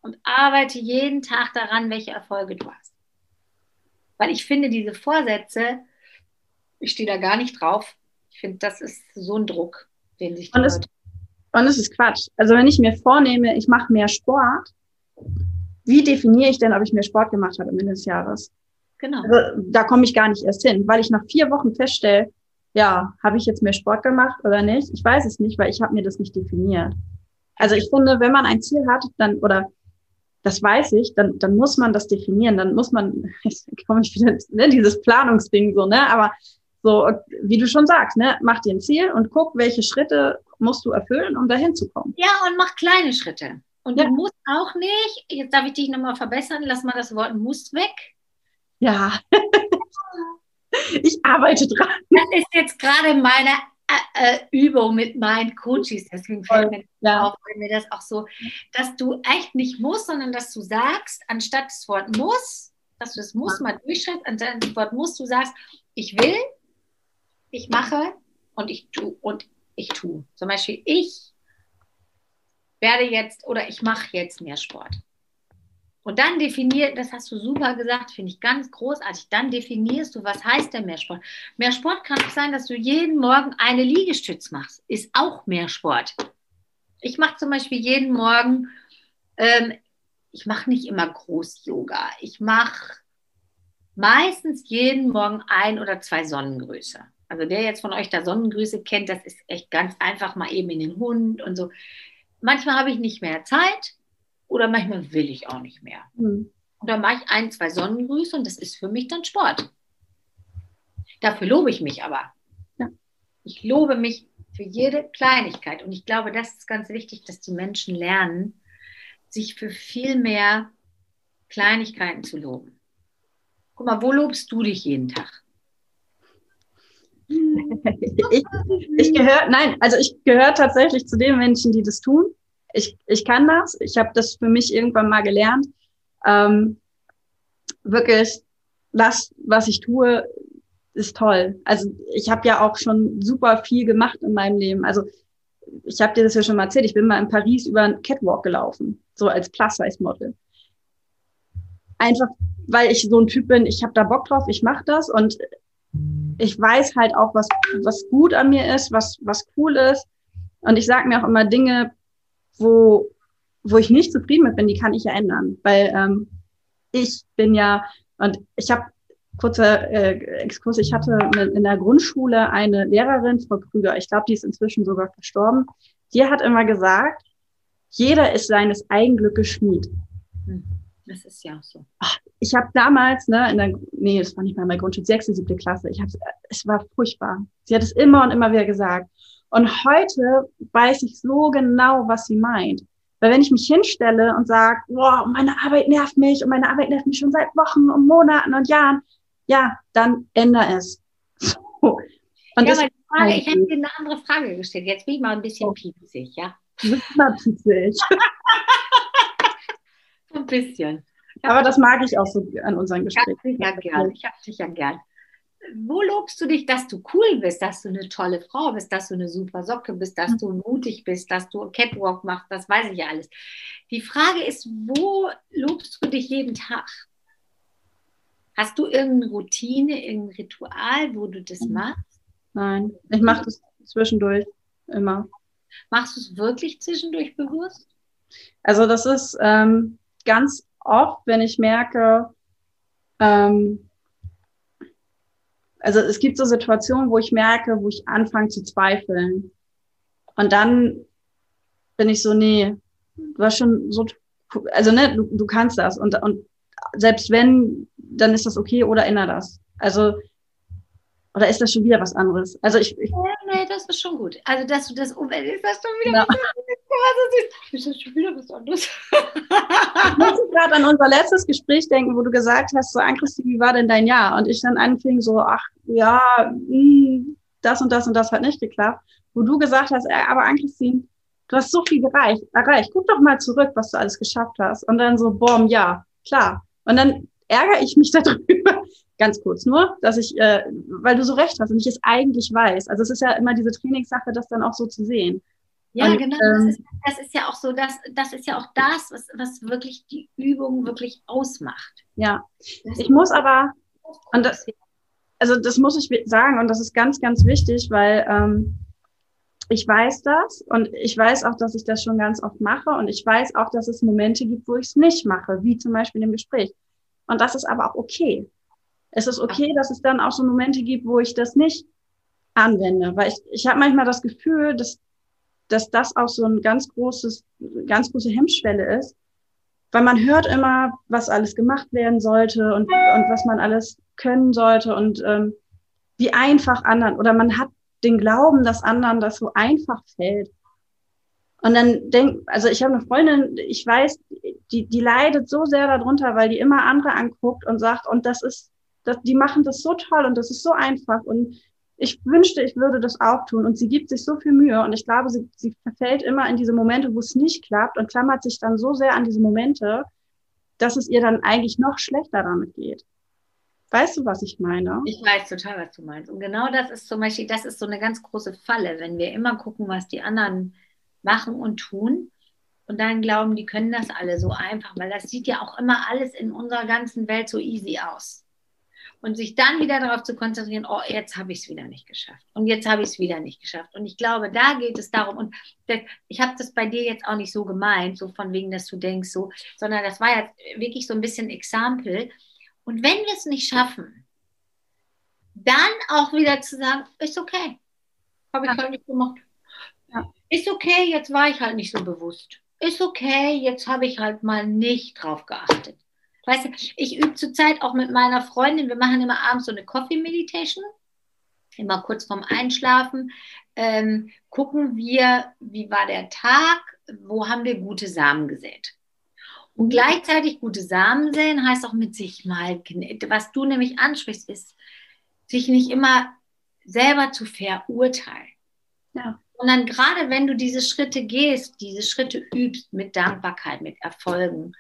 Speaker 1: Und arbeite jeden Tag daran, welche Erfolge du hast. Weil ich finde, diese Vorsätze, ich stehe da gar nicht drauf. Ich finde, das ist so ein Druck, den sich die
Speaker 2: Leute und es ist Quatsch. Also wenn ich mir vornehme, ich mache mehr Sport, wie definiere ich denn, ob ich mehr Sport gemacht habe am Ende des Jahres? Genau. Also, da komme ich gar nicht erst hin, weil ich nach vier Wochen feststelle, ja, habe ich jetzt mehr Sport gemacht oder nicht? Ich weiß es nicht, weil ich habe mir das nicht definiert. Also ich finde, wenn man ein Ziel hat, dann oder das weiß ich, dann, dann muss man das definieren. Dann muss man, jetzt komme ich wieder, ne, dieses Planungsding so, ne? Aber so, wie du schon sagst, ne, mach dir ein Ziel und guck, welche Schritte musst du erfüllen, um dahin zu kommen.
Speaker 1: Ja, und mach kleine Schritte. Und ja. du musst auch nicht, jetzt darf ich dich nochmal verbessern, lass mal das Wort muss weg.
Speaker 2: Ja. ich arbeite dran.
Speaker 1: Das ist jetzt gerade meine äh, äh, Übung mit meinen Coaches. Deswegen fällt mir ja. auf, wenn mir das auch so, dass du echt nicht musst, sondern dass du sagst, anstatt das Wort muss, dass du das muss mal durchschreibst, anstatt das Wort muss, du sagst, ich will, ich mache und ich tue und ich tue. Zum Beispiel, ich werde jetzt oder ich mache jetzt mehr Sport. Und dann definiert, das hast du super gesagt, finde ich ganz großartig, dann definierst du, was heißt denn mehr Sport? Mehr Sport kann auch sein, dass du jeden Morgen eine Liegestütz machst. Ist auch mehr Sport. Ich mache zum Beispiel jeden Morgen, ähm, ich mache nicht immer Groß-Yoga. Ich mache meistens jeden Morgen ein oder zwei Sonnengrüße. Also der jetzt von euch da Sonnengrüße kennt, das ist echt ganz einfach mal eben in den Hund und so. Manchmal habe ich nicht mehr Zeit oder manchmal will ich auch nicht mehr. Mhm. Und dann mache ich ein, zwei Sonnengrüße und das ist für mich dann Sport. Dafür lobe ich mich aber. Ja. Ich lobe mich für jede Kleinigkeit. Und ich glaube, das ist ganz wichtig, dass die Menschen lernen, sich für viel mehr Kleinigkeiten zu loben. Guck mal, wo lobst du dich jeden Tag?
Speaker 2: ich, ich gehöre, nein, also ich gehöre tatsächlich zu den Menschen, die das tun ich, ich kann das. Ich habe das für mich irgendwann mal gelernt. Ähm, wirklich, das, was ich tue, ist toll. Also ich habe ja auch schon super viel gemacht in meinem Leben. Also ich habe dir das ja schon mal erzählt. Ich bin mal in Paris über einen Catwalk gelaufen, so als Plus-Size-Model. Einfach, weil ich so ein Typ bin, ich habe da Bock drauf, ich mache das und ich weiß halt auch, was, was gut an mir ist, was, was cool ist. Und ich sage mir auch immer Dinge, wo, wo ich nicht zufrieden mit bin, die kann ich ja ändern. Weil ähm, ich bin ja, und ich habe kurzer äh, Exkurs, ich hatte in der Grundschule eine Lehrerin, Frau Krüger, ich glaube, die ist inzwischen sogar verstorben, die hat immer gesagt, jeder ist seines Eigenglückes Schmied.
Speaker 1: Hm, das ist ja auch so.
Speaker 2: Ich habe damals, ne, in der, nee, das war nicht mal in der Grundschule, sechste, siebte Klasse, ich hab, es war furchtbar. Sie hat es immer und immer wieder gesagt. Und heute weiß ich so genau, was sie meint. Weil wenn ich mich hinstelle und sage, boah, meine Arbeit nervt mich und meine Arbeit nervt mich schon seit Wochen und Monaten und Jahren, ja, dann ändere es.
Speaker 1: So. Und ja, Frage, halt ich hätte dir eine andere Frage gestellt. Jetzt bin ich mal ein bisschen oh. piepsig, ja?
Speaker 2: Du bist immer piepsig.
Speaker 1: ein bisschen.
Speaker 2: Aber das mag ich auch so an unseren Gesprächen.
Speaker 1: Ich habe dich ja gern. Ich habe dich ja gern wo lobst du dich, dass du cool bist, dass du eine tolle Frau bist, dass du eine super Socke bist, dass du mutig bist, dass du Catwalk machst, das weiß ich ja alles. Die Frage ist, wo lobst du dich jeden Tag? Hast du irgendeine Routine, irgendein Ritual, wo du das mhm. machst?
Speaker 2: Nein, ich mache das zwischendurch immer.
Speaker 1: Machst du es wirklich zwischendurch bewusst?
Speaker 2: Also das ist ähm, ganz oft, wenn ich merke, ähm, also es gibt so Situationen, wo ich merke, wo ich anfange zu zweifeln. Und dann bin ich so, nee, du warst schon so, also ne, du, du kannst das. Und, und selbst wenn, dann ist das okay oder ändere das. Also, oder ist das schon wieder was anderes? Also ich, ich
Speaker 1: nee, nee, das ist schon gut. Also, dass du das umwendest, das schon wieder ja. was ist das schon wieder was anderes.
Speaker 2: ich muss gerade an unser letztes Gespräch denken, wo du gesagt hast, so, Ann-Christine, wie war denn dein Jahr? Und ich dann anfing so, ach, ja, mh, hm, das und das und das hat nicht geklappt. Wo du gesagt hast, ey, aber Ann-Christine, du hast so viel erreicht, erreicht. Guck doch mal zurück, was du alles geschafft hast. Und dann so, boom, ja, klar. Und dann ärgere ich mich darüber, ganz kurz nur, dass ich, äh, weil du so recht hast und ich es eigentlich weiß. Also es ist ja immer diese Trainingssache, das dann auch so zu sehen.
Speaker 1: Ja, und, genau. Ähm, das, ist, das, ist, ja auch so, das, das ist ja auch das, was, was wirklich die Übung wirklich ausmacht.
Speaker 2: Ja, das ich muss aber, und das, also das muss ich sagen und das ist ganz, ganz wichtig, weil ähm, ich weiß das und ich weiß auch, dass ich das schon ganz oft mache und ich weiß auch, dass es Momente gibt, wo ich es nicht mache, wie zum Beispiel im Gespräch. Und das ist aber auch okay. Es ist okay, dass es dann auch so Momente gibt, wo ich das nicht anwende, weil ich, ich habe manchmal das Gefühl, dass, dass das auch so ein ganz großes, ganz große Hemmschwelle ist, weil man hört immer, was alles gemacht werden sollte und, und was man alles können sollte und ähm, wie einfach anderen oder man hat den Glauben, dass anderen das so einfach fällt. Und dann denk, also ich habe eine Freundin, ich weiß, die, die leidet so sehr darunter, weil die immer andere anguckt und sagt, und das ist, das, die machen das so toll und das ist so einfach und ich wünschte, ich würde das auch tun. Und sie gibt sich so viel Mühe und ich glaube, sie, sie verfällt immer in diese Momente, wo es nicht klappt und klammert sich dann so sehr an diese Momente, dass es ihr dann eigentlich noch schlechter damit geht. Weißt du, was ich meine?
Speaker 1: Ich weiß total, was du meinst. Und genau das ist zum Beispiel, das ist so eine ganz große Falle, wenn wir immer gucken, was die anderen machen und tun und dann glauben, die können das alle so einfach, weil das sieht ja auch immer alles in unserer ganzen Welt so easy aus. Und sich dann wieder darauf zu konzentrieren, oh, jetzt habe ich es wieder nicht geschafft. Und jetzt habe ich es wieder nicht geschafft. Und ich glaube, da geht es darum, und ich habe das bei dir jetzt auch nicht so gemeint, so von wegen, dass du denkst, so, sondern das war ja wirklich so ein bisschen Exempel. Und wenn wir es nicht schaffen, dann auch wieder zu sagen, ist okay. Habe ich ja. halt nicht gemacht. Ja. Ist okay, jetzt war ich halt nicht so bewusst ist okay, jetzt habe ich halt mal nicht drauf geachtet. Weißt du, ich übe zurzeit auch mit meiner Freundin, wir machen immer abends so eine Coffee Meditation, immer kurz vorm Einschlafen, ähm, gucken wir, wie war der Tag, wo haben wir gute Samen gesät. Und gleichzeitig gute Samen säen heißt auch mit sich mal, was du nämlich ansprichst, ist, sich nicht immer selber zu verurteilen. Ja. Und dann gerade wenn du diese Schritte gehst, diese Schritte übst mit Dankbarkeit, mit Erfolgen,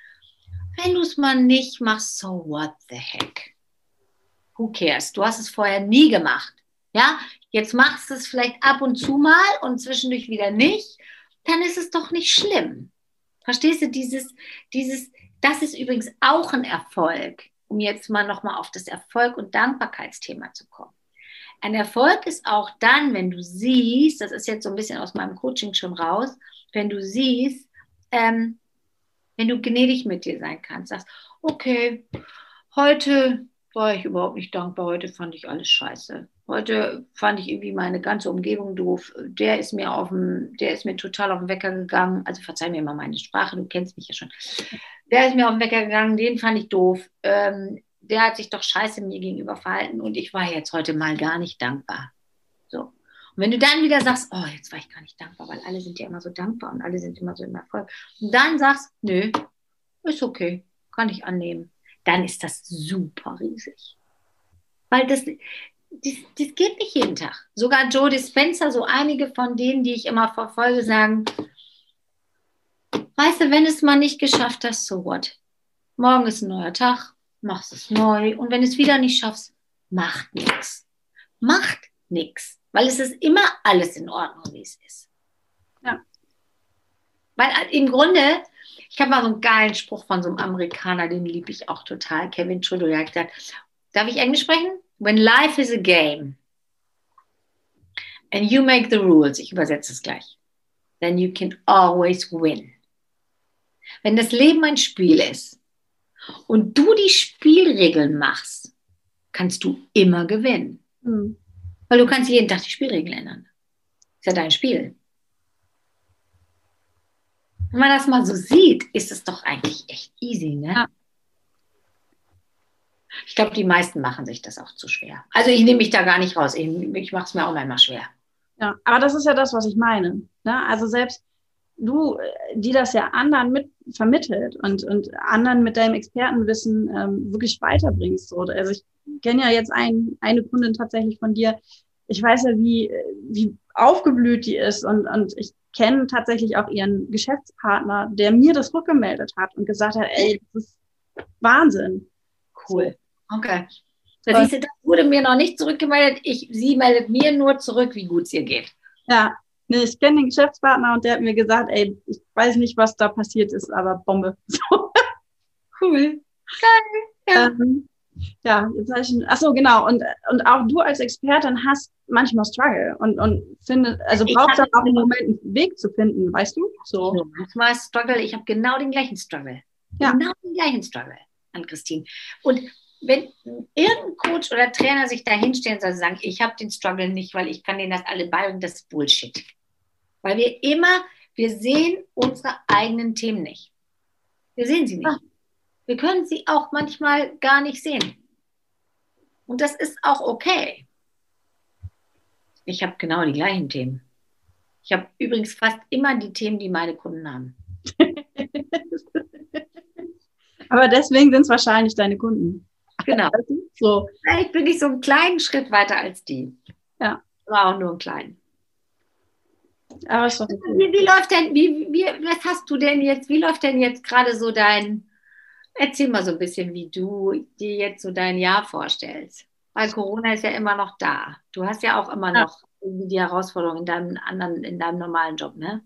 Speaker 1: wenn du es mal nicht machst, so what the heck? Who cares? Du hast es vorher nie gemacht. Ja, jetzt machst du es vielleicht ab und zu mal und zwischendurch wieder nicht, dann ist es doch nicht schlimm. Verstehst du dieses, dieses, das ist übrigens auch ein Erfolg, um jetzt mal nochmal auf das Erfolg- und Dankbarkeitsthema zu kommen. Ein Erfolg ist auch dann, wenn du siehst, das ist jetzt so ein bisschen aus meinem Coaching schon raus, wenn du siehst, ähm, wenn du gnädig mit dir sein kannst, sagst, okay, heute war ich überhaupt nicht dankbar, heute fand ich alles scheiße. Heute fand ich irgendwie meine ganze Umgebung doof. Der ist mir auf dem, der ist mir total auf den Wecker gegangen. Also verzeih mir mal meine Sprache, du kennst mich ja schon. Der ist mir auf den Wecker gegangen, den fand ich doof. Ähm, der hat sich doch scheiße mir gegenüber verhalten und ich war jetzt heute mal gar nicht dankbar. Und wenn du dann wieder sagst, oh, jetzt war ich gar nicht dankbar, weil alle sind ja immer so dankbar und alle sind immer so im Erfolg. Und dann sagst, nö, ist okay, kann ich annehmen. Dann ist das super riesig. Weil das, das, das geht nicht jeden Tag. Sogar Joe Dispenza, so einige von denen, die ich immer verfolge, sagen, weißt du, wenn es mal nicht geschafft hast, so what? Morgen ist ein neuer Tag, machst es neu. Und wenn es wieder nicht schaffst, macht nichts. Macht nichts. Weil es ist immer alles in Ordnung, wie es ist. Ja. Weil äh, im Grunde, ich habe mal so einen geilen Spruch von so einem Amerikaner, den liebe ich auch total. Kevin Trudeau, der hat gesagt, darf ich Englisch sprechen? When life is a game and you make the rules, ich übersetze es gleich, then you can always win. Wenn das Leben ein Spiel ist und du die Spielregeln machst, kannst du immer gewinnen. Mhm. Weil du kannst jeden Tag die Spielregeln ändern. Ist ja dein Spiel. Wenn man das mal so sieht, ist es doch eigentlich echt easy, ne? Ja. Ich glaube, die meisten machen sich das auch zu schwer. Also ich nehme mich da gar nicht raus. Ich, ich mache es mir auch manchmal schwer.
Speaker 2: Ja, aber das ist ja das, was ich meine. Ne? Also selbst du, die das ja anderen mit vermittelt und, und anderen mit deinem Expertenwissen ähm, wirklich weiterbringst. So. Also ich kenne ja jetzt ein, eine Kundin tatsächlich von dir. Ich weiß ja, wie, wie aufgeblüht die ist und, und ich kenne tatsächlich auch ihren Geschäftspartner, der mir das rückgemeldet hat und gesagt hat, ey, das ist Wahnsinn.
Speaker 1: Cool. Okay. Da siehst du, das wurde mir noch nicht zurückgemeldet. Ich, sie meldet mir nur zurück, wie gut es ihr geht.
Speaker 2: Ja, Nee, ich kenne den Geschäftspartner und der hat mir gesagt, ey, ich weiß nicht, was da passiert ist, aber Bombe. So.
Speaker 1: Cool. Geil. Ja. Ähm,
Speaker 2: ja, jetzt habe ich, ach so, genau. Und, und auch du als Expertin hast manchmal Struggle und, und finde, also ich brauchst dann auch einen Moment, einen Weg zu finden, weißt du?
Speaker 1: So. Manchmal Struggle, ich habe genau den gleichen Struggle. Ja. Genau den gleichen Struggle an Christine. Und wenn irgendein Coach oder Trainer sich da hinstellen soll und sagen, ich habe den Struggle nicht, weil ich kann denen das alle beibringen, das ist Bullshit. Weil wir immer, wir sehen unsere eigenen Themen nicht. Wir sehen sie nicht. Ah. Wir können sie auch manchmal gar nicht sehen. Und das ist auch okay. Ich habe genau die gleichen Themen. Ich habe übrigens fast immer die Themen, die meine Kunden haben.
Speaker 2: Aber deswegen sind es wahrscheinlich deine Kunden.
Speaker 1: Genau. So. Vielleicht bin ich so einen kleinen Schritt weiter als die. Ja. Aber auch nur einen kleinen. Aber wie, wie läuft denn, wie, wie, was hast du denn jetzt, wie läuft denn jetzt gerade so dein, erzähl mal so ein bisschen, wie du dir jetzt so dein Jahr vorstellst. Weil Corona ist ja immer noch da. Du hast ja auch immer noch die Herausforderung in deinem anderen, in deinem normalen Job, ne?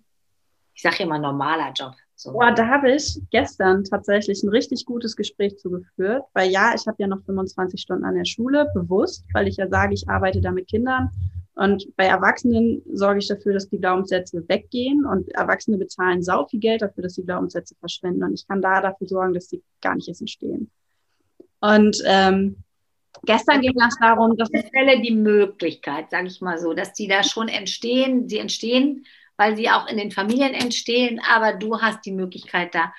Speaker 1: Ich sage immer normaler Job.
Speaker 2: So. Boah, da habe ich gestern tatsächlich ein richtig gutes Gespräch zugeführt, weil ja, ich habe ja noch 25 Stunden an der Schule, bewusst, weil ich ja sage, ich arbeite da mit Kindern. Und bei Erwachsenen sorge ich dafür, dass die Glaubenssätze weggehen und Erwachsene bezahlen sau viel Geld dafür, dass die Glaubenssätze verschwinden. Und ich kann da dafür sorgen, dass die gar nicht erst entstehen. Und ähm, gestern ging es darum, dass
Speaker 1: ich stelle die Möglichkeit, sage ich mal so, dass die da schon entstehen. Sie entstehen weil sie auch in den Familien entstehen, aber du hast die Möglichkeit, da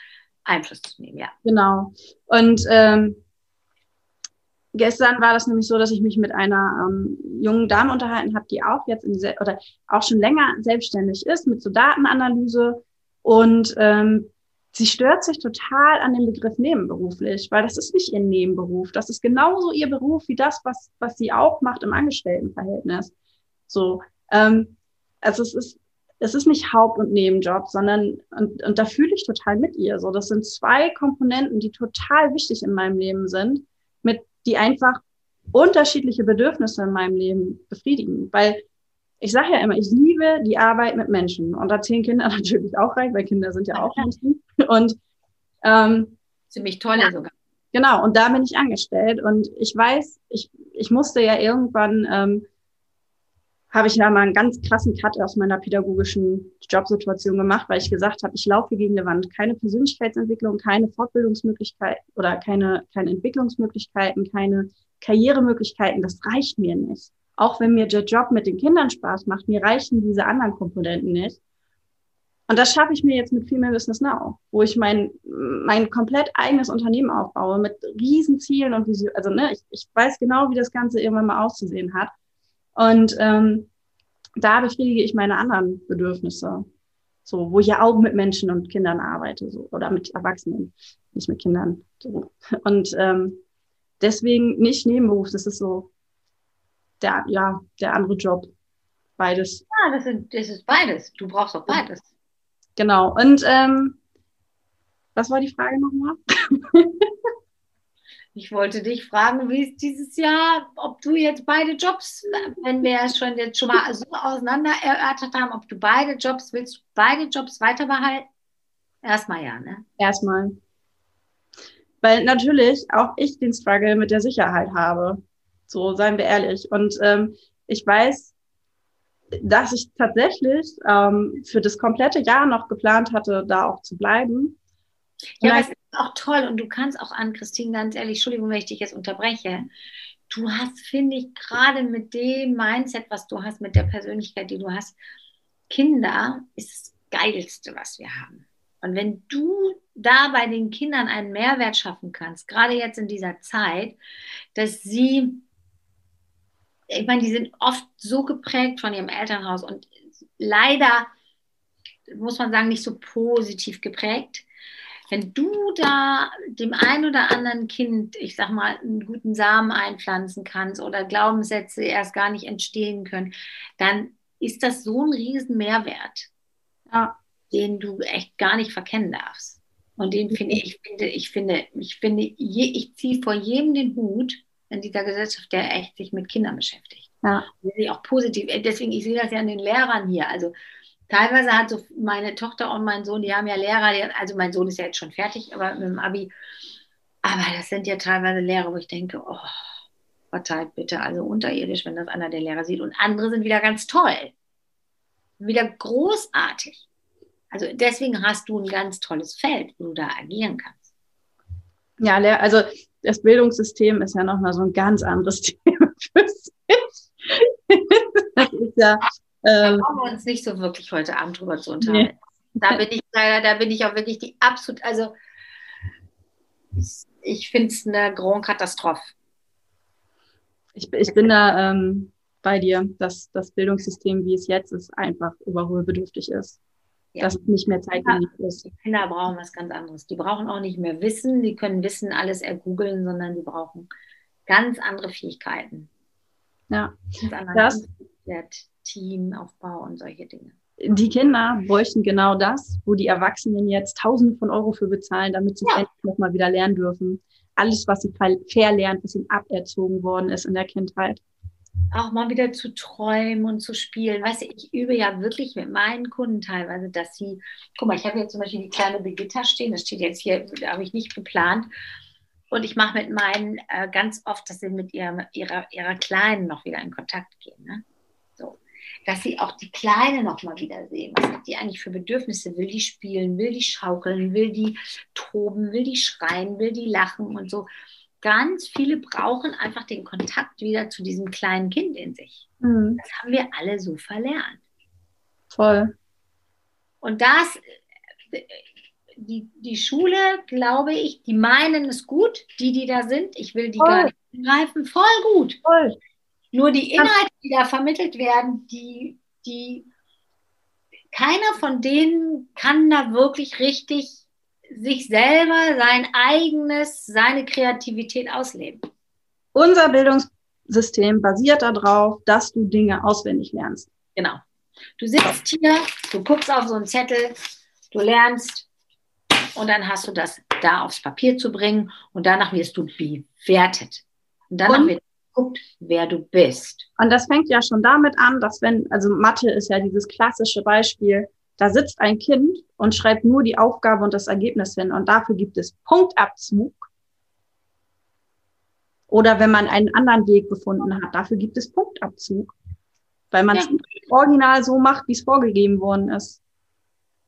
Speaker 1: Einfluss zu nehmen, ja.
Speaker 2: Genau. Und ähm, gestern war das nämlich so, dass ich mich mit einer ähm, jungen Dame unterhalten habe, die auch jetzt in oder auch schon länger selbstständig ist mit so Datenanalyse und ähm, sie stört sich total an dem Begriff nebenberuflich, weil das ist nicht ihr Nebenberuf. Das ist genauso ihr Beruf wie das, was, was sie auch macht im Angestelltenverhältnis. So, ähm, also es ist es ist nicht Haupt- und Nebenjob, sondern, und, und da fühle ich total mit ihr. So, das sind zwei Komponenten, die total wichtig in meinem Leben sind, die einfach unterschiedliche Bedürfnisse in meinem Leben befriedigen. Weil ich sage ja immer, ich liebe die Arbeit mit Menschen. Und da zählen Kinder natürlich auch rein, weil Kinder sind ja auch Menschen. Und
Speaker 1: ähm, ziemlich tolle ja, sogar.
Speaker 2: Genau, und da bin ich angestellt. Und ich weiß, ich, ich musste ja irgendwann ähm, habe ich ja mal einen ganz krassen Cut aus meiner pädagogischen Jobsituation gemacht, weil ich gesagt habe, ich laufe gegen die Wand. Keine Persönlichkeitsentwicklung, keine Fortbildungsmöglichkeit oder keine, keine Entwicklungsmöglichkeiten, keine Karrieremöglichkeiten. Das reicht mir nicht. Auch wenn mir der Job mit den Kindern Spaß macht, mir reichen diese anderen Komponenten nicht. Und das schaffe ich mir jetzt mit viel mehr Business Now, wo ich mein, mein komplett eigenes Unternehmen aufbaue mit riesen Zielen und Visionen. Also ne, ich, ich weiß genau, wie das Ganze irgendwann mal auszusehen hat. Und ähm, da befriedige ich meine anderen Bedürfnisse. So, wo ich ja auch mit Menschen und Kindern arbeite, so, oder mit Erwachsenen, nicht mit Kindern. So. Und ähm, deswegen nicht Nebenberuf, das ist so der, ja, der andere Job. Beides.
Speaker 1: Ja, das ist, das ist beides. Du brauchst auch beides.
Speaker 2: Genau. Und ähm, was war die Frage nochmal?
Speaker 1: Ich wollte dich fragen, wie ist dieses Jahr, ob du jetzt beide Jobs, wenn wir es schon jetzt schon mal so auseinander erörtert haben, ob du beide Jobs, willst beide Jobs weiter behalten? Erstmal ja, ne?
Speaker 2: Erstmal. Weil natürlich auch ich den Struggle mit der Sicherheit habe. So, seien wir ehrlich. Und ähm, ich weiß, dass ich tatsächlich ähm, für das komplette Jahr noch geplant hatte, da auch zu bleiben.
Speaker 1: Ja, ist auch toll und du kannst auch an, Christine, ganz ehrlich, Entschuldigung, wenn ich dich jetzt unterbreche. Du hast, finde ich, gerade mit dem Mindset, was du hast, mit der Persönlichkeit, die du hast, Kinder ist das Geilste, was wir haben. Und wenn du da bei den Kindern einen Mehrwert schaffen kannst, gerade jetzt in dieser Zeit, dass sie, ich meine, die sind oft so geprägt von ihrem Elternhaus und leider, muss man sagen, nicht so positiv geprägt wenn du da dem einen oder anderen Kind, ich sag mal, einen guten Samen einpflanzen kannst oder Glaubenssätze erst gar nicht entstehen können, dann ist das so ein riesen Mehrwert, ja. den du echt gar nicht verkennen darfst. Und den finde ich, finde, ich finde, ich finde, je, ich ziehe vor jedem den Hut in dieser Gesellschaft, der echt sich mit Kindern beschäftigt. Ja. auch positiv. Deswegen, ich sehe das ja an den Lehrern hier. Also teilweise hat so meine Tochter und mein Sohn, die haben ja Lehrer, also mein Sohn ist ja jetzt schon fertig, aber mit dem Abi, aber das sind ja teilweise Lehrer, wo ich denke, oh, verteilt bitte, also unterirdisch, wenn das einer der Lehrer sieht. Und andere sind wieder ganz toll, wieder großartig. Also deswegen hast du ein ganz tolles Feld, wo du da agieren kannst.
Speaker 2: Ja, also das Bildungssystem ist ja nochmal so ein ganz anderes Thema für sich.
Speaker 1: das ist ja. Ähm, da brauchen wir uns nicht so wirklich heute Abend drüber zu unterhalten. Nee. Da bin ich leider, da bin ich auch wirklich die absolut, also ich finde es eine Grand Katastrophe.
Speaker 2: Ich, ich bin da ähm, bei dir, dass das Bildungssystem, wie es jetzt ist, einfach überholbedürftig ist. Ja. Dass es nicht mehr zeitgemäß ist.
Speaker 1: Die Kinder brauchen was ganz anderes. Die brauchen auch nicht mehr Wissen, die können Wissen alles ergoogeln, sondern die brauchen ganz andere Fähigkeiten.
Speaker 2: Ja.
Speaker 1: Das, Teamaufbau und solche Dinge.
Speaker 2: Die Kinder bräuchten genau das, wo die Erwachsenen jetzt Tausende von Euro für bezahlen, damit sie ja. endlich nochmal wieder lernen dürfen. Alles, was sie verlernt, was ihnen aberzogen worden ist in der Kindheit
Speaker 1: auch mal wieder zu träumen und zu spielen. Weißt du, ich übe ja wirklich mit meinen Kunden teilweise, dass sie, guck mal, ich habe jetzt zum Beispiel die kleine Brigitta stehen, das steht jetzt hier, habe ich nicht geplant. Und ich mache mit meinen äh, ganz oft, dass sie mit ihrem, ihrer, ihrer Kleinen noch wieder in Kontakt gehen. Ne? Dass sie auch die Kleine noch mal wieder sehen. Was hat die eigentlich für Bedürfnisse? Will die spielen? Will die schaukeln? Will die toben? Will die schreien? Will die lachen? Und so ganz viele brauchen einfach den Kontakt wieder zu diesem kleinen Kind in sich. Mhm. Das haben wir alle so verlernt.
Speaker 2: Voll.
Speaker 1: Und das, die, die Schule, glaube ich, die meinen es gut, die, die da sind. Ich will die Voll. gar nicht angreifen. Voll gut.
Speaker 2: Voll.
Speaker 1: Nur die Inhalte, die da vermittelt werden, die, die, keiner von denen kann da wirklich richtig sich selber, sein eigenes, seine Kreativität ausleben.
Speaker 2: Unser Bildungssystem basiert darauf, dass du Dinge auswendig lernst.
Speaker 1: Genau. Du sitzt hier, du guckst auf so einen Zettel, du lernst und dann hast du das da aufs Papier zu bringen und danach wirst du bewertet. Und danach und? wird geguckt, wer du bist.
Speaker 2: Und das fängt ja schon damit an, dass wenn, also Mathe ist ja dieses klassische Beispiel, da sitzt ein Kind und schreibt nur die Aufgabe und das Ergebnis hin und dafür gibt es Punktabzug. Oder wenn man einen anderen Weg gefunden hat, dafür gibt es Punktabzug. Weil man es ja. original so macht, wie es vorgegeben worden ist.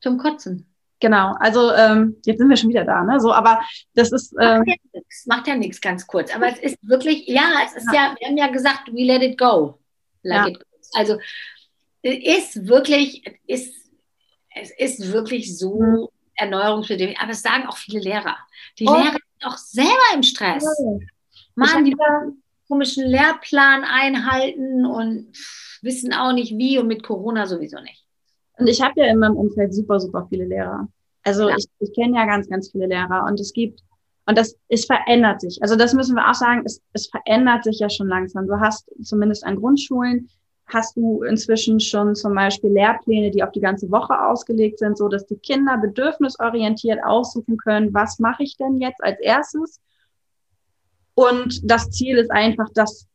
Speaker 1: Zum Kotzen.
Speaker 2: Genau, also ähm, jetzt sind wir schon wieder da, ne? So, aber das ist.
Speaker 1: Ähm, macht ja nichts, macht ja nichts ganz kurz. Aber es ist wirklich, ja, es ist ja, ja wir haben ja gesagt, we let it go. Let ja. it go. Also ist wirklich, ist es ist wirklich so mhm. erneuerungsbedürftig. Aber es sagen auch viele Lehrer. Die oh. Lehrer sind auch selber im Stress. Oh. Mann, die komischen Lehrplan einhalten und wissen auch nicht wie und mit Corona sowieso nicht.
Speaker 2: Und ich habe ja in meinem Umfeld super, super viele Lehrer. Also ja. ich, ich kenne ja ganz, ganz viele Lehrer und es gibt, und das, es verändert sich. Also das müssen wir auch sagen, es, es verändert sich ja schon langsam. Du hast zumindest an Grundschulen hast du inzwischen schon zum Beispiel Lehrpläne, die auf die ganze Woche ausgelegt sind, so dass die Kinder bedürfnisorientiert aussuchen können, was mache ich denn jetzt als erstes? Und das Ziel ist einfach, dass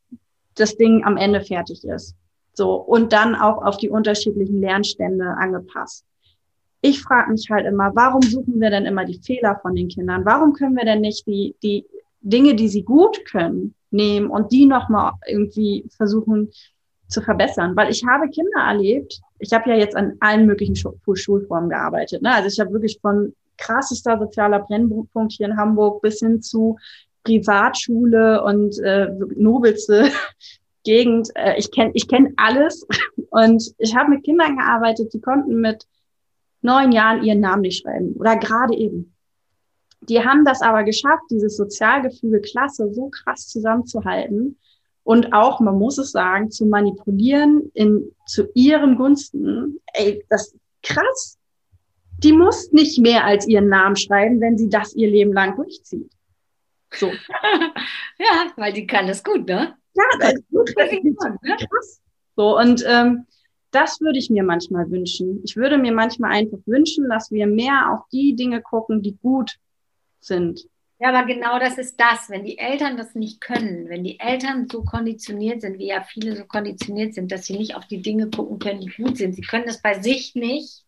Speaker 2: das Ding am Ende fertig ist. So. Und dann auch auf die unterschiedlichen Lernstände angepasst. Ich frage mich halt immer, warum suchen wir denn immer die Fehler von den Kindern? Warum können wir denn nicht die, die Dinge, die sie gut können, nehmen und die nochmal irgendwie versuchen, zu verbessern, weil ich habe Kinder erlebt. Ich habe ja jetzt an allen möglichen Schulformen gearbeitet. Ne? Also ich habe wirklich von krassester sozialer Brennpunkt hier in Hamburg bis hin zu Privatschule und äh, nobelste Gegend. Äh, ich kenne ich kenn alles und ich habe mit Kindern gearbeitet, die konnten mit neun Jahren ihren Namen nicht schreiben oder gerade eben. Die haben das aber geschafft, dieses Sozialgefüge klasse so krass zusammenzuhalten und auch, man muss es sagen, zu manipulieren in, zu ihren Gunsten. Ey, das krass. Die muss nicht mehr als ihren Namen schreiben, wenn sie das ihr Leben lang durchzieht.
Speaker 1: So. ja, weil die kann das gut, ne?
Speaker 2: Ja, das ist gut. Das ist ne? krass. So, und ähm, das würde ich mir manchmal wünschen. Ich würde mir manchmal einfach wünschen, dass wir mehr auf die Dinge gucken, die gut sind.
Speaker 1: Ja, aber genau das ist das, wenn die Eltern das nicht können, wenn die Eltern so konditioniert sind, wie ja viele so konditioniert sind, dass sie nicht auf die Dinge gucken können, die gut sind. Sie können das bei sich nicht,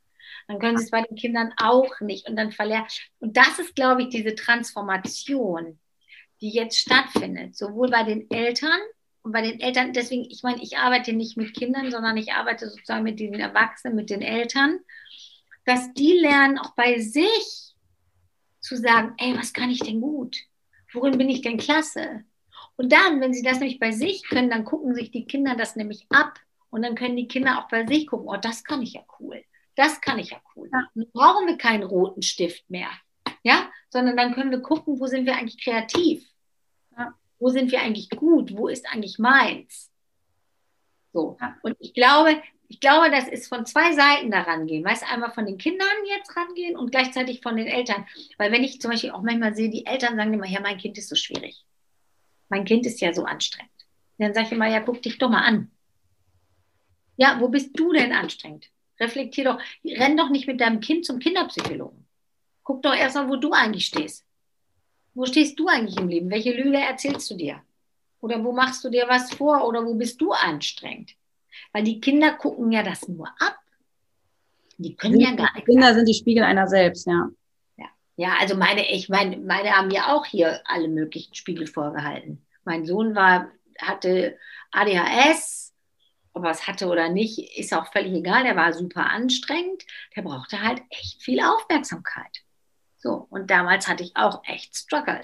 Speaker 1: dann können sie es bei den Kindern auch nicht und dann verlernen. Und das ist, glaube ich, diese Transformation, die jetzt stattfindet, sowohl bei den Eltern und bei den Eltern. Deswegen, ich meine, ich arbeite nicht mit Kindern, sondern ich arbeite sozusagen mit den Erwachsenen, mit den Eltern, dass die lernen, auch bei sich zu sagen, ey, was kann ich denn gut? worin bin ich denn klasse? Und dann, wenn sie das nämlich bei sich können, dann gucken sich die Kinder das nämlich ab und dann können die Kinder auch bei sich gucken, oh, das kann ich ja cool. Das kann ich ja cool. Dann brauchen wir keinen roten Stift mehr. Ja, sondern dann können wir gucken, wo sind wir eigentlich kreativ? Wo sind wir eigentlich gut? Wo ist eigentlich meins? So. Und ich glaube, ich glaube, das ist von zwei Seiten da rangehen. Weißt du, einmal von den Kindern jetzt rangehen und gleichzeitig von den Eltern. Weil wenn ich zum Beispiel auch manchmal sehe, die Eltern sagen immer, ja, mein Kind ist so schwierig. Mein Kind ist ja so anstrengend. Dann sage ich immer, ja, guck dich doch mal an. Ja, wo bist du denn anstrengend? Reflektier doch, renn doch nicht mit deinem Kind zum Kinderpsychologen. Guck doch erstmal, wo du eigentlich stehst. Wo stehst du eigentlich im Leben? Welche Lüge erzählst du dir? Oder wo machst du dir was vor? Oder wo bist du anstrengend? Weil die Kinder gucken ja das nur ab.
Speaker 2: Die können ja gar nicht. Kinder sind die Spiegel einer selbst, ja.
Speaker 1: Ja, ja also meine, ich meine, meine haben ja auch hier alle möglichen Spiegel vorgehalten. Mein Sohn war, hatte ADHS, ob er es hatte oder nicht, ist auch völlig egal. Der war super anstrengend. Der brauchte halt echt viel Aufmerksamkeit. So, und damals hatte ich auch echt Struggle.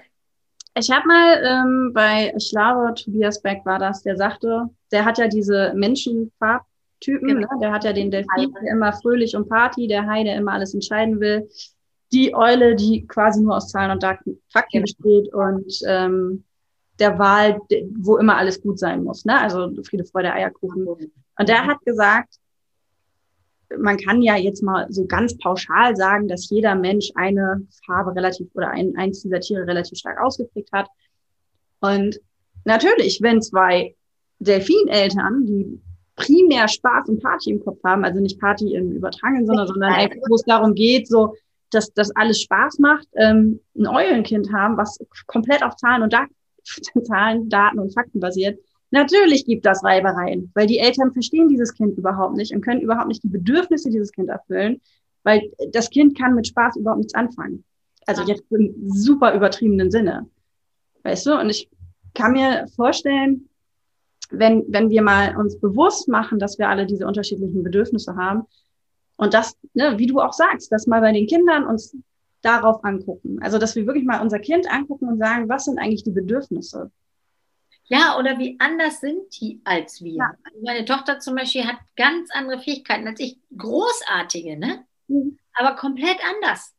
Speaker 2: Ich habe mal ähm, bei, ich glaube, Tobias Beck war das, der sagte, der hat ja diese Menschenfarbtypen, genau. ne? der hat ja den Delfin, der immer fröhlich und Party, der Hai, der immer alles entscheiden will, die Eule, die quasi nur aus Zahlen und Fakten genau. besteht und ähm, der Wahl, wo immer alles gut sein muss. Ne? Also Friede, Freude, Eierkuchen. Und der hat gesagt, man kann ja jetzt mal so ganz pauschal sagen, dass jeder Mensch eine Farbe relativ oder ein, eins dieser Tiere relativ stark ausgeprägt hat. Und natürlich, wenn zwei Delfineltern, die primär Spaß und Party im Kopf haben, also nicht Party im übertragenen Sinne, sondern einfach, wo es darum geht, so, dass das alles Spaß macht, ähm, ein Eulenkind haben, was komplett auf Zahlen und Daten Zahlen, Daten und Fakten basiert. Natürlich gibt das Reibereien, weil die Eltern verstehen dieses Kind überhaupt nicht und können überhaupt nicht die Bedürfnisse dieses Kind erfüllen, weil das Kind kann mit Spaß überhaupt nichts anfangen. Also jetzt im super übertriebenen Sinne. Weißt du? Und ich kann mir vorstellen, wenn, wenn wir mal uns bewusst machen, dass wir alle diese unterschiedlichen Bedürfnisse haben und das, ne, wie du auch sagst, dass mal bei den Kindern uns darauf angucken. Also, dass wir wirklich mal unser Kind angucken und sagen, was sind eigentlich die Bedürfnisse?
Speaker 1: Ja, oder wie anders sind die als wir? Ja. Also meine Tochter zum Beispiel hat ganz andere Fähigkeiten als ich. Großartige, ne? Mhm. Aber komplett anders.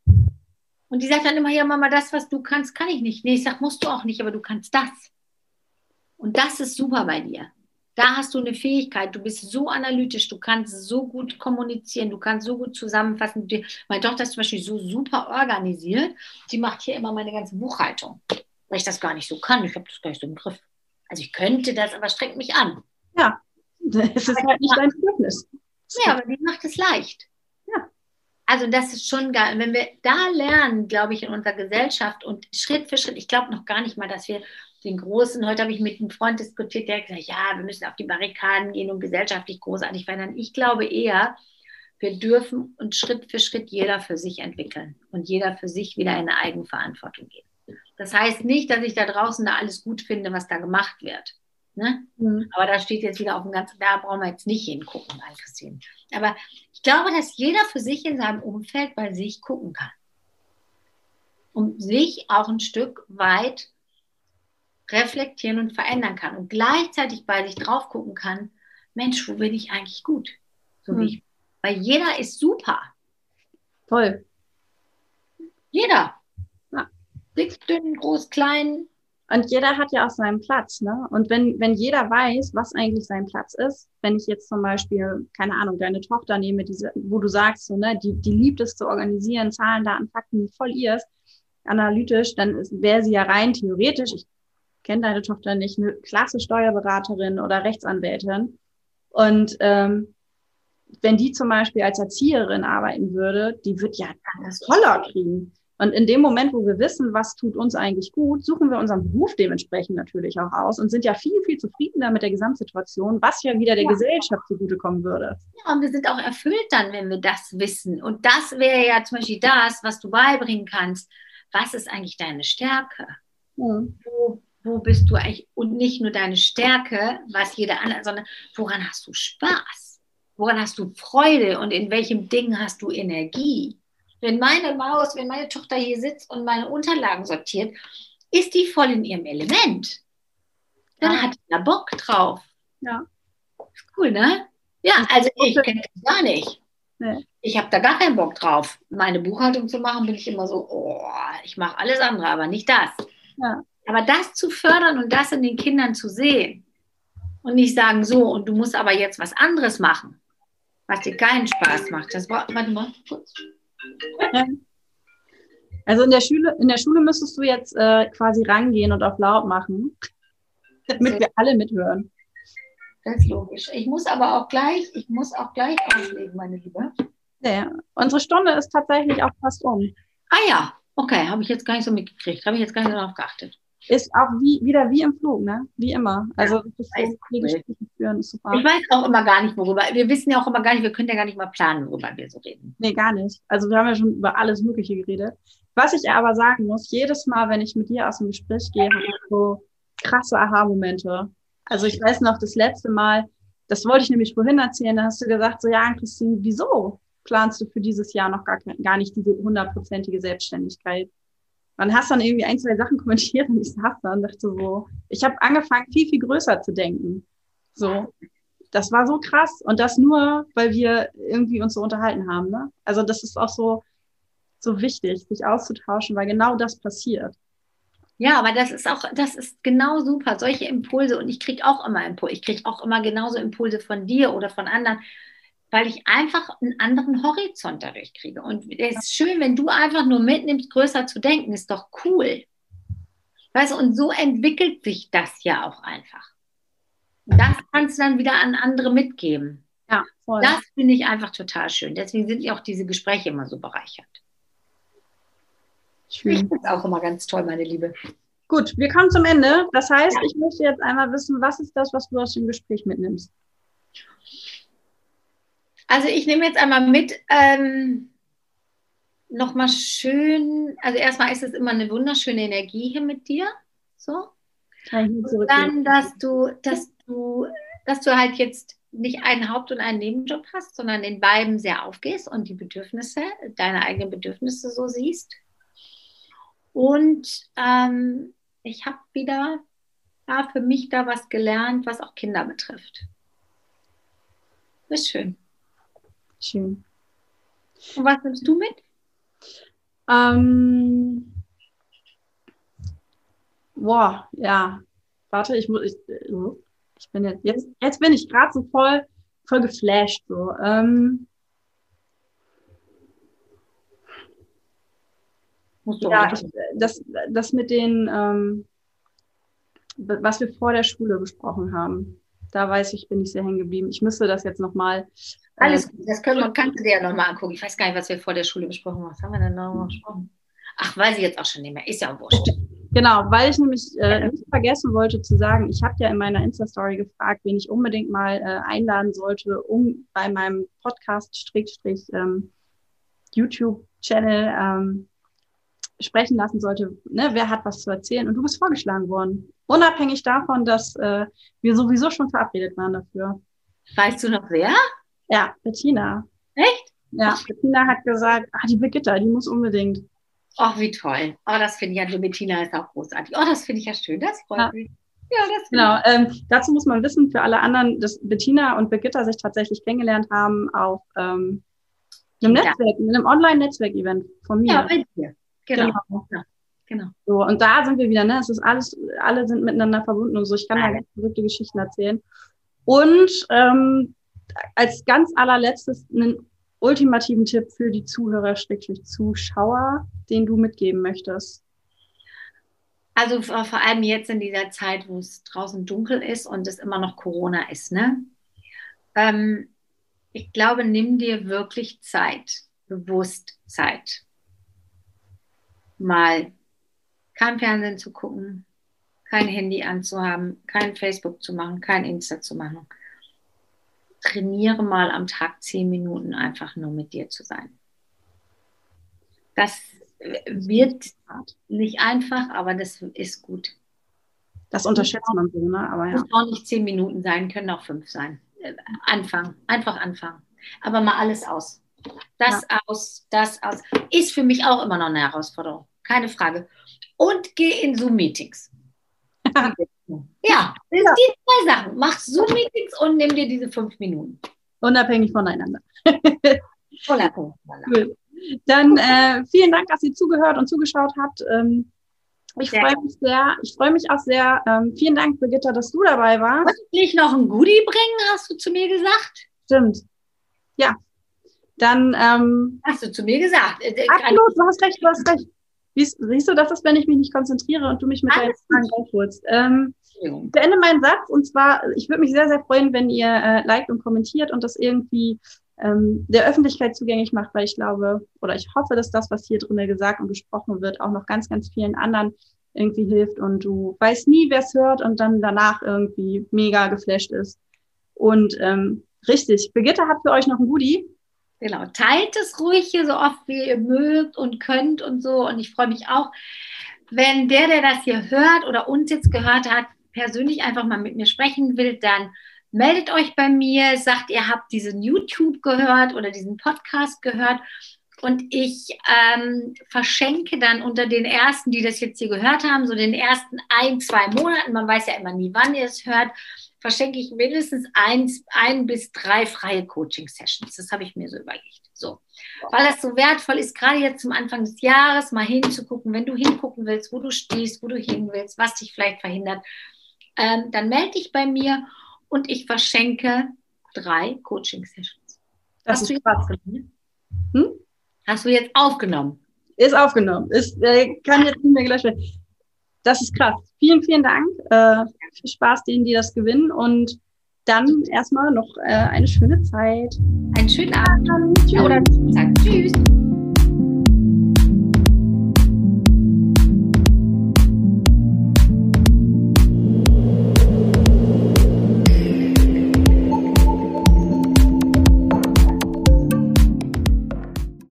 Speaker 1: Und die sagt dann immer, ja, Mama, das, was du kannst, kann ich nicht. Nee, ich sag, musst du auch nicht, aber du kannst das. Und das ist super bei dir. Da hast du eine Fähigkeit, du bist so analytisch, du kannst so gut kommunizieren, du kannst so gut zusammenfassen. Meine Tochter ist zum Beispiel so super organisiert, sie macht hier immer meine ganze Buchhaltung, weil ich das gar nicht so kann. Ich habe das gar nicht so im Griff. Also ich könnte das, aber strengt mich an.
Speaker 2: Ja, es ist halt nicht dein Bedürfnis.
Speaker 1: Ja, aber die macht es leicht. Ja. Also das ist schon geil. Wenn wir da lernen, glaube ich, in unserer Gesellschaft und Schritt für Schritt, ich glaube noch gar nicht mal, dass wir den Großen, heute habe ich mit einem Freund diskutiert, der hat gesagt, ja, wir müssen auf die Barrikaden gehen und gesellschaftlich großartig verändern. Ich glaube eher, wir dürfen uns Schritt für Schritt jeder für sich entwickeln und jeder für sich wieder in eine Eigenverantwortung gehen. Das heißt nicht, dass ich da draußen da alles gut finde, was da gemacht wird. Ne? Mhm. Aber da steht jetzt wieder auf dem ganzen, da brauchen wir jetzt nicht hingucken, Christine. Aber ich glaube, dass jeder für sich in seinem Umfeld bei sich gucken kann. Um sich auch ein Stück weit reflektieren und verändern kann und gleichzeitig bei sich drauf gucken kann, Mensch, wo bin ich eigentlich gut? So mhm. wie ich. Weil jeder ist super.
Speaker 2: Toll.
Speaker 1: Jeder. Dick, dünn, groß, klein.
Speaker 2: Und jeder hat ja auch seinen Platz, ne? Und wenn, wenn jeder weiß, was eigentlich sein Platz ist, wenn ich jetzt zum Beispiel, keine Ahnung, deine Tochter nehme, diese, wo du sagst, so, ne, die, die liebt es zu organisieren, Zahlen, Daten, Fakten, voll ihr ist, analytisch, dann wäre sie ja rein theoretisch, ich kenne deine Tochter nicht, eine klasse Steuerberaterin oder Rechtsanwältin. Und ähm, wenn die zum Beispiel als Erzieherin arbeiten würde, die wird ja das toller kriegen. Und in dem Moment, wo wir wissen, was tut uns eigentlich gut, suchen wir unseren Beruf dementsprechend natürlich auch aus und sind ja viel, viel zufriedener mit der Gesamtsituation, was ja wieder der ja. Gesellschaft zugutekommen würde.
Speaker 1: Ja, und wir sind auch erfüllt dann, wenn wir das wissen. Und das wäre ja zum Beispiel das, was du beibringen kannst. Was ist eigentlich deine Stärke? Mhm. Wo wo bist du eigentlich und nicht nur deine Stärke, was jeder andere, sondern woran hast du Spaß? Woran hast du Freude und in welchem Ding hast du Energie? Wenn meine Maus, wenn meine Tochter hier sitzt und meine Unterlagen sortiert, ist die voll in ihrem Element. Dann
Speaker 2: Ja.
Speaker 1: hat die da Bock drauf.
Speaker 2: Ja.
Speaker 1: Ist cool, ne? Ja, also ich kenne das gar nicht.
Speaker 2: Nee.
Speaker 1: Ich habe da gar keinen Bock drauf. Meine Buchhaltung zu machen, bin ich immer so, oh, ich mache alles andere, aber nicht das.
Speaker 2: Ja.
Speaker 1: Aber das zu fördern und das in den Kindern zu sehen und nicht sagen, so, und du musst aber jetzt was anderes machen, was dir keinen Spaß macht. Das war, warte mal, kurz.
Speaker 2: Also in der Schule, in der Schule müsstest du jetzt äh, quasi rangehen und auf laut machen, damit wir alle mithören.
Speaker 1: Das ist logisch. Ich muss aber auch gleich, ich muss auch gleich auslegen, meine Liebe.
Speaker 2: Ja, unsere Stunde ist tatsächlich auch fast um.
Speaker 1: Ah ja, okay, habe ich jetzt gar nicht so mitgekriegt, habe ich jetzt gar nicht darauf geachtet.
Speaker 2: Ist auch wie, wieder wie im Flug, ne? Wie immer. Also so, die. Gespräche führen ist super.
Speaker 1: Ich weiß auch immer gar nicht, worüber. Wir wissen ja auch immer gar nicht, wir können ja gar nicht mal planen, worüber wir so reden.
Speaker 2: Nee, gar nicht. Also wir haben ja schon über alles Mögliche geredet. Was ich aber sagen muss, jedes Mal, wenn ich mit dir aus dem Gespräch gehe, habe ich so krasse Aha-Momente. Also ich weiß noch, das letzte Mal, das wollte ich nämlich vorhin erzählen, da hast du gesagt, so ja, Christine, wieso planst du für dieses Jahr noch gar, gar nicht diese hundertprozentige Selbstständigkeit? Man hast dann irgendwie ein, zwei Sachen kommentiert und ich saß da und dachte so, ich habe angefangen, viel, viel größer zu denken. So, das war so krass. Und das nur, weil wir irgendwie uns so unterhalten haben. Ne? Also das ist auch so, so wichtig, sich auszutauschen, weil genau das passiert.
Speaker 1: Ja, aber das ist auch, das ist genau super, solche Impulse. Und ich kriege auch immer Impulse. Ich kriege auch immer genauso Impulse von dir oder von anderen, weil ich einfach einen anderen Horizont dadurch kriege. Und es ist schön, wenn du einfach nur mitnimmst, größer zu denken, ist doch cool. Weißt du, und so entwickelt sich das ja auch einfach. Das kannst du dann wieder an andere mitgeben.
Speaker 2: Ja, voll.
Speaker 1: Das finde ich einfach total schön. Deswegen sind ja auch diese Gespräche immer so bereichernd. Ich
Speaker 2: Schön.
Speaker 1: finde es auch immer ganz toll, meine Liebe.
Speaker 2: Gut, wir kommen zum Ende. Das heißt, ich möchte jetzt einmal wissen, was ist das, was du aus dem Gespräch mitnimmst?
Speaker 1: Also ich nehme jetzt einmal mit, ähm, nochmal schön, also erstmal ist es immer eine wunderschöne Energie hier mit dir. So. Und dann, dass du, dass du, dass du halt jetzt nicht einen Haupt- und einen Nebenjob hast, sondern in beiden sehr aufgehst und die Bedürfnisse, deine eigenen Bedürfnisse so siehst. Und ähm, ich habe wieder ja, für mich da was gelernt, was auch Kinder betrifft. Ist schön.
Speaker 2: Schön.
Speaker 1: Und was nimmst du mit?
Speaker 2: Ähm, boah, ja. Warte, ich muss, ich, ich bin jetzt, jetzt, jetzt bin ich gerade so voll, voll geflasht, so. Ähm, ja, ich, das, das mit den, ähm, was wir vor der Schule besprochen haben, da weiß ich, bin ich sehr hängen geblieben. Ich müsste das jetzt nochmal.
Speaker 1: Alles gut, das können wir, kannst du dir ja nochmal angucken. Ich weiß gar nicht, was wir vor der Schule besprochen haben. Was haben wir denn nochmal besprochen? Ach, weiß ich jetzt auch schon nicht mehr. Ist ja wurscht.
Speaker 2: Genau, weil ich nämlich äh, nicht vergessen wollte zu sagen, ich habe ja in meiner Insta-Story gefragt, wen ich unbedingt mal äh, einladen sollte, um bei meinem Podcast-ähm, YouTube-Channel ähm, sprechen lassen sollte, ne, wer hat was zu erzählen. Und du bist vorgeschlagen worden. Unabhängig davon, dass äh, wir sowieso schon verabredet waren dafür.
Speaker 1: Weißt du noch wer?
Speaker 2: Ja, Bettina.
Speaker 1: Echt?
Speaker 2: Ja, Bettina hat gesagt, ah, die Brigitta, die muss unbedingt.
Speaker 1: Ach, wie toll. Oh, das finde ich ja, die Bettina ist auch großartig. Oh, das finde ich ja schön. Das freut
Speaker 2: Ja.
Speaker 1: mich. Ja, das
Speaker 2: Genau, ähm, dazu muss man wissen, für alle anderen, dass Bettina und Birgitta sich tatsächlich kennengelernt haben auf ähm, einem
Speaker 1: Ja.
Speaker 2: Netzwerk, in einem Online-Netzwerk-Event von mir.
Speaker 1: Ja, bei dir. Genau.
Speaker 2: Genau.
Speaker 1: genau.
Speaker 2: So, und da sind wir wieder, ne? Es ist alles, alle sind miteinander verbunden und so. Ich kann da ganz verrückte Geschichten erzählen. Und ähm, als ganz allerletztes einen ultimativen Tipp für die Zuhörer, Schrägstrich Zuschauer, den du mitgeben möchtest.
Speaker 1: Also vor allem jetzt in dieser Zeit, wo es draußen dunkel ist und es immer noch Corona ist, ne? Ähm, ich glaube, nimm dir wirklich Zeit, bewusst Zeit. Mal kein Fernsehen zu gucken, kein Handy anzuhaben, kein Facebook zu machen, kein Insta zu machen. Trainiere mal am Tag zehn Minuten einfach nur mit dir zu sein. Das wird nicht einfach, aber das ist gut.
Speaker 2: Das unterschätzt man so, ne? Aber ja.
Speaker 1: Muss auch nicht zehn Minuten sein, können auch fünf sein. Anfangen, einfach anfangen. Aber mal alles aus. Das aus, das aus. Ist für mich auch immer noch eine Herausforderung, keine Frage. und geh in Zoom-Meetings. ja, das sind die zwei Sachen. Mach Zoom-Meetings und nimm dir diese fünf Minuten.
Speaker 2: Unabhängig voneinander. Unabhängig voneinander. Cool. Dann äh, vielen Dank, dass ihr zugehört und zugeschaut habt. Ähm, ich freue mich sehr. Ich freue mich auch sehr. Ähm, vielen Dank, Brigitta, dass du dabei warst.
Speaker 1: Wollte ich noch ein Goodie bringen, hast du zu mir gesagt?
Speaker 2: Stimmt. Ja. Dann. Ähm,
Speaker 1: hast du zu mir gesagt.
Speaker 2: Äh, absolut, du hast recht, du hast recht. Siehst, siehst du, das ist, wenn ich mich nicht konzentriere und du mich mit deinen Fragen aufholst. Ähm, ich beende meinen Satz und zwar, ich würde mich sehr, sehr freuen, wenn ihr äh, liked und kommentiert und das irgendwie ähm, der Öffentlichkeit zugänglich macht, weil ich glaube oder ich hoffe, dass das, was hier drinnen gesagt und gesprochen wird, auch noch ganz, ganz vielen anderen irgendwie hilft und du weißt nie, wer es hört und dann danach irgendwie mega geflasht ist. Und ähm, richtig, Brigitte hat für euch noch ein Goodie.
Speaker 1: Genau, teilt es ruhig hier so oft, wie ihr mögt und könnt und so. Und ich freue mich auch, wenn der, der das hier hört oder uns jetzt gehört hat, persönlich einfach mal mit mir sprechen will, dann meldet euch bei mir, sagt, ihr habt diesen YouTube gehört oder diesen Podcast gehört. Und ich ähm, verschenke dann unter den ersten, die das jetzt hier gehört haben, so den ersten ein, zwei Monaten, man weiß ja immer nie, wann ihr es hört, verschenke ich mindestens eins, ein bis drei freie Coaching-Sessions. Das habe ich mir so überlegt. So. Weil das so wertvoll ist, gerade jetzt zum Anfang des Jahres mal hinzugucken, wenn du hingucken willst, wo du stehst, wo du hin willst, was dich vielleicht verhindert, ähm, dann melde dich bei mir und ich verschenke drei Coaching-Sessions.
Speaker 2: Das Hast ist krass. Hm?
Speaker 1: Hast du jetzt aufgenommen?
Speaker 2: Ist aufgenommen. Ist, äh, kann jetzt nicht mehr gelöscht werden. Das ist krass. Vielen, vielen Dank. Äh, viel Spaß denen, die das gewinnen. Und dann erstmal noch äh, eine schöne Zeit.
Speaker 1: Einen schönen Abend. Tschüss. Oder Tschüss.